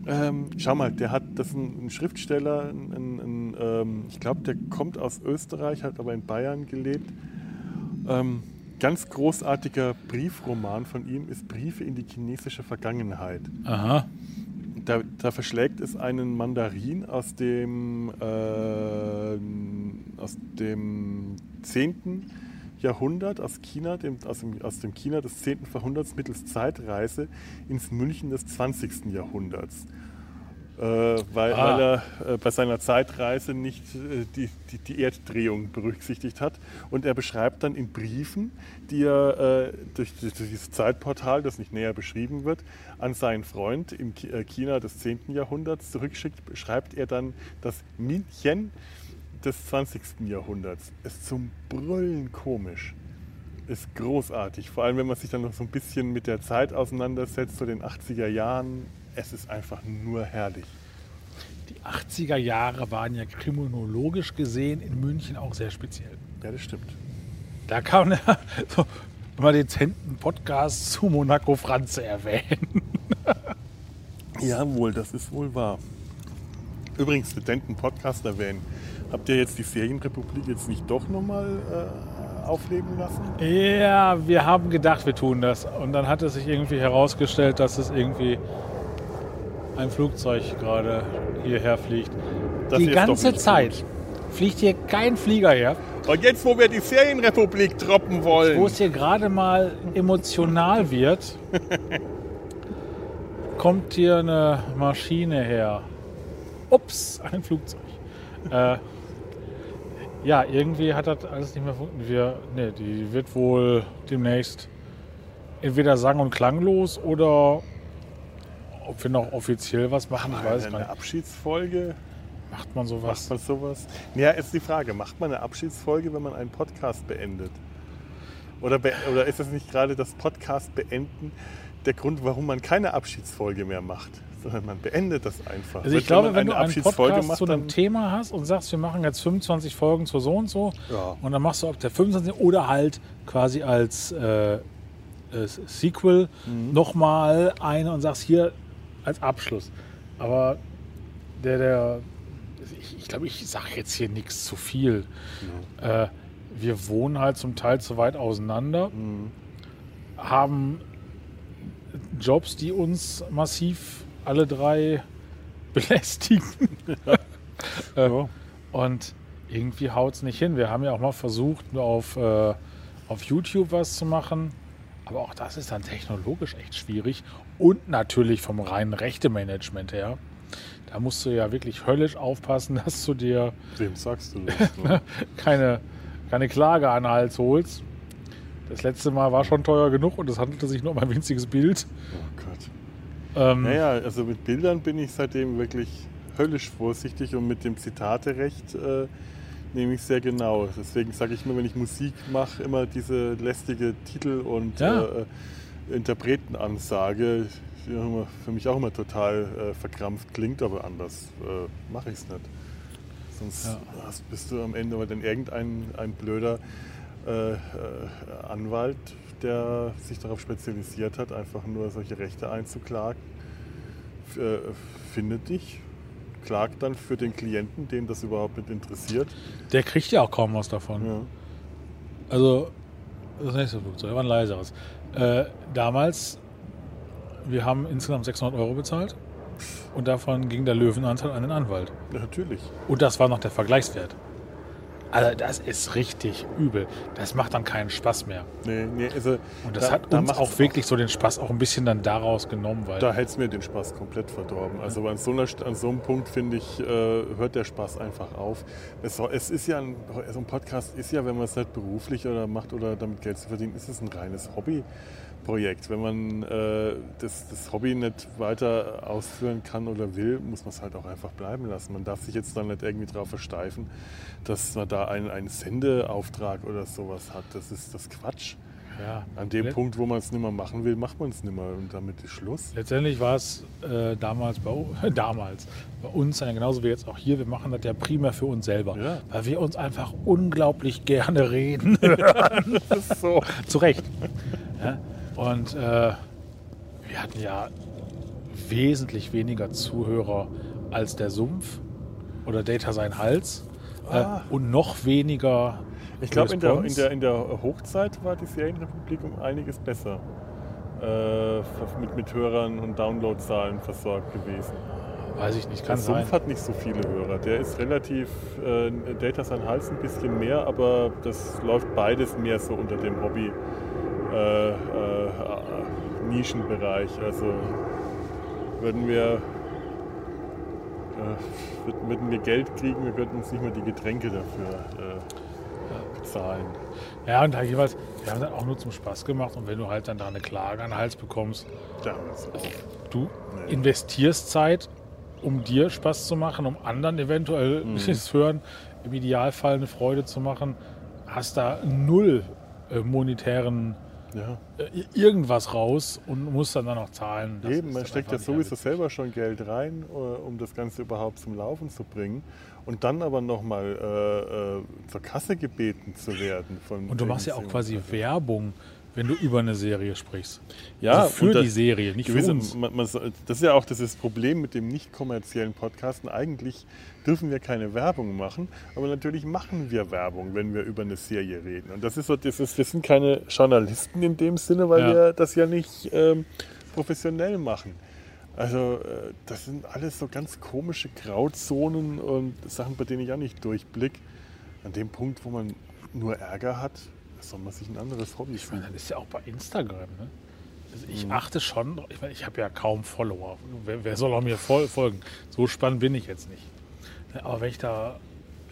Ähm, schau mal, der hat, das ist ein, ein Schriftsteller, ein, ein, ähm, ich glaube, der kommt aus Österreich, hat aber in Bayern gelebt. Ähm, ganz großartiger Briefroman von ihm ist Briefe in die chinesische Vergangenheit. Aha. Da, da verschlägt es einen Mandarin aus dem, äh, aus dem 10. Jahrhundert, aus China, dem, aus, dem, aus dem China des 10. Jahrhunderts mittels Zeitreise ins München des 20. Jahrhunderts. Äh, weil, Ah. weil er äh, bei seiner Zeitreise nicht äh, die, die, die Erddrehung berücksichtigt hat. Und er beschreibt dann in Briefen, die er äh, durch, durch dieses Zeitportal, das nicht näher beschrieben wird, an seinen Freund im äh, China des 10. Jahrhunderts zurückschickt, beschreibt er dann das München des 20. Jahrhunderts. Ist zum Brüllen komisch. Ist großartig. Vor allem, wenn man sich dann noch so ein bisschen mit der Zeit auseinandersetzt, so den 80er Jahren. Es ist einfach nur herrlich. Die 80er Jahre waren ja kriminologisch gesehen in München auch sehr speziell. Ja, das stimmt. Da kann man ja (laughs) so mal dezenten Podcast zu Monaco Franze erwähnen. Jawohl, das ist wohl wahr. Übrigens, Studenten Podcast erwähnen. Habt ihr jetzt die Serienrepublik jetzt nicht doch nochmal äh, aufleben lassen? Ja, wir haben gedacht, wir tun das. Und dann hat es sich irgendwie herausgestellt, dass es irgendwie ein Flugzeug gerade hierher fliegt. Das die ganze Zeit fliegt hier kein Flieger her. Und jetzt, wo wir die Serienrepublik droppen wollen. Wo es hier gerade mal emotional wird, (laughs) kommt hier eine Maschine her. Ups, ein Flugzeug. äh, ja, irgendwie hat das alles nicht mehr funktioniert. Wir, nee, die wird wohl demnächst entweder sang- und klanglos oder ob wir noch offiziell was machen, ich weiß gar eine nicht. Abschiedsfolge? Macht man sowas? Macht man sowas? Ja, ist die Frage, macht man eine Abschiedsfolge, wenn man einen Podcast beendet? Oder, be oder ist das nicht gerade das Podcast beenden der Grund, warum man keine Abschiedsfolge mehr macht? (laughs) Sondern man beendet das einfach. Also ich glaube, wenn du einen Podcast macht, zu einem Thema hast und sagst, wir machen jetzt 25 Folgen zu so und so, Ja. und dann machst du ab der 25 oder halt quasi als äh, äh, Sequel Mhm. nochmal eine und sagst hier als Abschluss. Aber der, der, ich, ich glaube, ich sage jetzt hier nichts zu viel. Äh, wir wohnen halt zum Teil zu weit auseinander, Mhm. haben Jobs, die uns massiv alle drei (laughs) belästigen. äh, Ja. (laughs) und irgendwie haut es nicht hin. Wir haben ja auch mal versucht, auf, äh, auf YouTube was zu machen. Aber auch das ist dann technologisch echt schwierig. Und natürlich vom reinen Rechtemanagement her. Da musst du ja wirklich höllisch aufpassen, (laughs) dass du dir Wem sagst du das? Ne? keine, keine Klage an den Hals holst. Das letzte Mal war schon teuer genug und es handelte sich nur um ein winziges Bild. Oh Gott. Ähm, Naja, also mit Bildern bin ich seitdem wirklich höllisch vorsichtig und mit dem Zitaterecht äh, nehme ich sehr genau. Deswegen sage ich immer, wenn ich Musik mache, immer diese lästige Titel- und Ja. äh, Interpretenansage, die für mich auch immer total äh, verkrampft klingt, aber anders äh, mache ich es nicht. Sonst Ja. bist du am Ende weil dann irgendein ein blöder äh, äh, Anwalt, der sich darauf spezialisiert hat, einfach nur solche Rechte einzuklagen, äh, findet dich, klagt dann für den Klienten, den das überhaupt nicht interessiert. der kriegt ja auch kaum was davon. Ja. Also, das nächste Flugzeug war ein leiseres. Äh, damals, wir haben insgesamt 600 Euro bezahlt und davon ging der Löwenanteil an den Anwalt. Ja, natürlich. Und das war noch der Vergleichswert. Also, das ist richtig übel. Das macht dann keinen Spaß mehr. Nee, nee, also Und das da- hat da uns macht's auch wirklich so den Spaß auch ein bisschen dann daraus genommen, weil Da hätte es mir den Spaß komplett verdorben. Also an so, einer, an so einem Punkt, finde ich, äh, hört der Spaß einfach auf. Es, es ist ja ein, so ein Podcast ist ja, wenn man es nicht beruflich oder macht oder damit Geld zu verdienen, ist es ein reines Hobbyprojekt. Wenn man äh, das, das Hobby nicht weiter ausführen kann oder will, muss man es halt auch einfach bleiben lassen. Man darf sich jetzt dann nicht irgendwie darauf versteifen, dass man da einen, einen Sendeauftrag oder sowas hat. Das ist das Quatsch. ja, An dem Let- Punkt, wo man es nicht mehr machen will, macht man es nicht mehr und damit ist Schluss. Letztendlich war es äh, damals, bei, (laughs) damals bei uns, ja genauso wie jetzt auch hier, wir machen das ja primär für uns selber, Ja. weil wir uns einfach unglaublich gerne reden. so. (laughs) (laughs) Zu Recht. Ja? Und äh, wir hatten ja wesentlich weniger Zuhörer als der Sumpf oder Data sein Hals. Ah. Äh, und noch weniger. Ich glaube, in der, in, der, in der Hochzeit war die Serienrepublik um einiges besser. Äh, mit, mit Hörern und Downloadzahlen versorgt gewesen. Weiß ich nicht, Der kann sein. Sumpf hat nicht so viele Hörer. Der ist relativ, äh, Data sein Hals ein bisschen mehr, aber das läuft beides mehr so unter dem Hobby äh, äh, Nischenbereich. Also würden wir, äh, würden, würden wir Geld kriegen, wir könnten uns nicht mehr die Getränke dafür äh, bezahlen. Ja, und da jeweils, wir haben das auch nur zum Spaß gemacht. Und wenn du halt dann da eine Klage an den Hals bekommst, auch. du Nee. investierst Zeit, um dir Spaß zu machen, um anderen eventuell Mhm. (laughs) das Hören im Idealfall eine Freude zu machen, hast da null äh, monetären Ja. äh, irgendwas raus und musst dann, dann noch zahlen. Das Eben, man steckt ja sowieso selber schon Geld rein, äh, um das Ganze überhaupt zum Laufen zu bringen. Und dann aber nochmal äh, zur Kasse gebeten zu werden. Von Und du machst ja auch quasi Werbung, wenn du über eine Serie sprichst. Ja, also für die Serie, nicht für gewisse, uns. man, man, das ist ja auch das Problem mit dem nicht kommerziellen Podcasten. Eigentlich dürfen wir keine Werbung machen, aber natürlich machen wir Werbung, wenn wir über eine Serie reden. Und das ist so, das ist, wir sind keine Journalisten in dem Sinne, weil Ja. wir das ja nicht ähm, professionell machen. Also äh, das sind alles so ganz komische Grauzonen und Sachen, bei denen ich auch nicht durchblick. An dem Punkt, wo man nur Ärger hat, soll man sich ein anderes Hobby Ich meine, das ist ja auch bei Instagram. Ne? Also ich Mhm. achte schon, ich meine, ich habe ja kaum Follower. Wer, wer soll auch mir fol folgen? So spannend bin ich jetzt nicht. Ja, Aber wenn ich da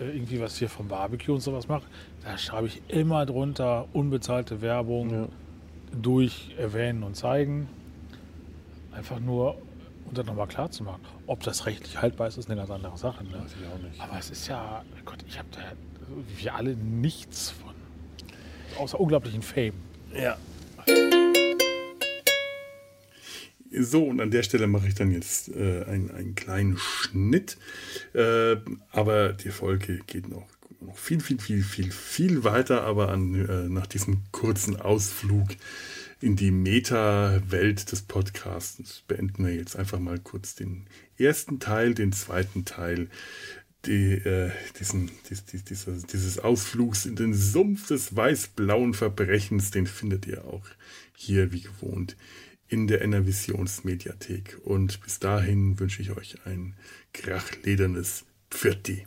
äh, irgendwie was hier vom Barbecue und sowas mache, da schreibe ich immer drunter unbezahlte Werbung Ja. durch erwähnen und zeigen. Einfach nur, um das nochmal klar zu machen. Ob das rechtlich haltbar ist, ist eine ganz andere Sache. Ne? Weiß ich auch nicht. Aber es ist ja, Gott, ich habe da wir alle nichts von. Außer unglaublichen Fame. Ja. So, und an der Stelle mache ich dann jetzt äh, einen, einen kleinen Schnitt. Äh, aber die Folge geht noch, noch viel, viel, viel, viel, viel weiter. Aber an, äh, nach diesem kurzen Ausflug in die Meta-Welt des Podcasts beenden wir jetzt einfach mal kurz den ersten Teil, den zweiten Teil die, äh, diesen, dies, dies, dieser, dieses Ausflugs in den Sumpf des weiß-blauen Verbrechens, den findet ihr auch hier wie gewohnt in der Enervisionsmediathek. Und bis dahin wünsche ich euch ein krachledernes Pfirti.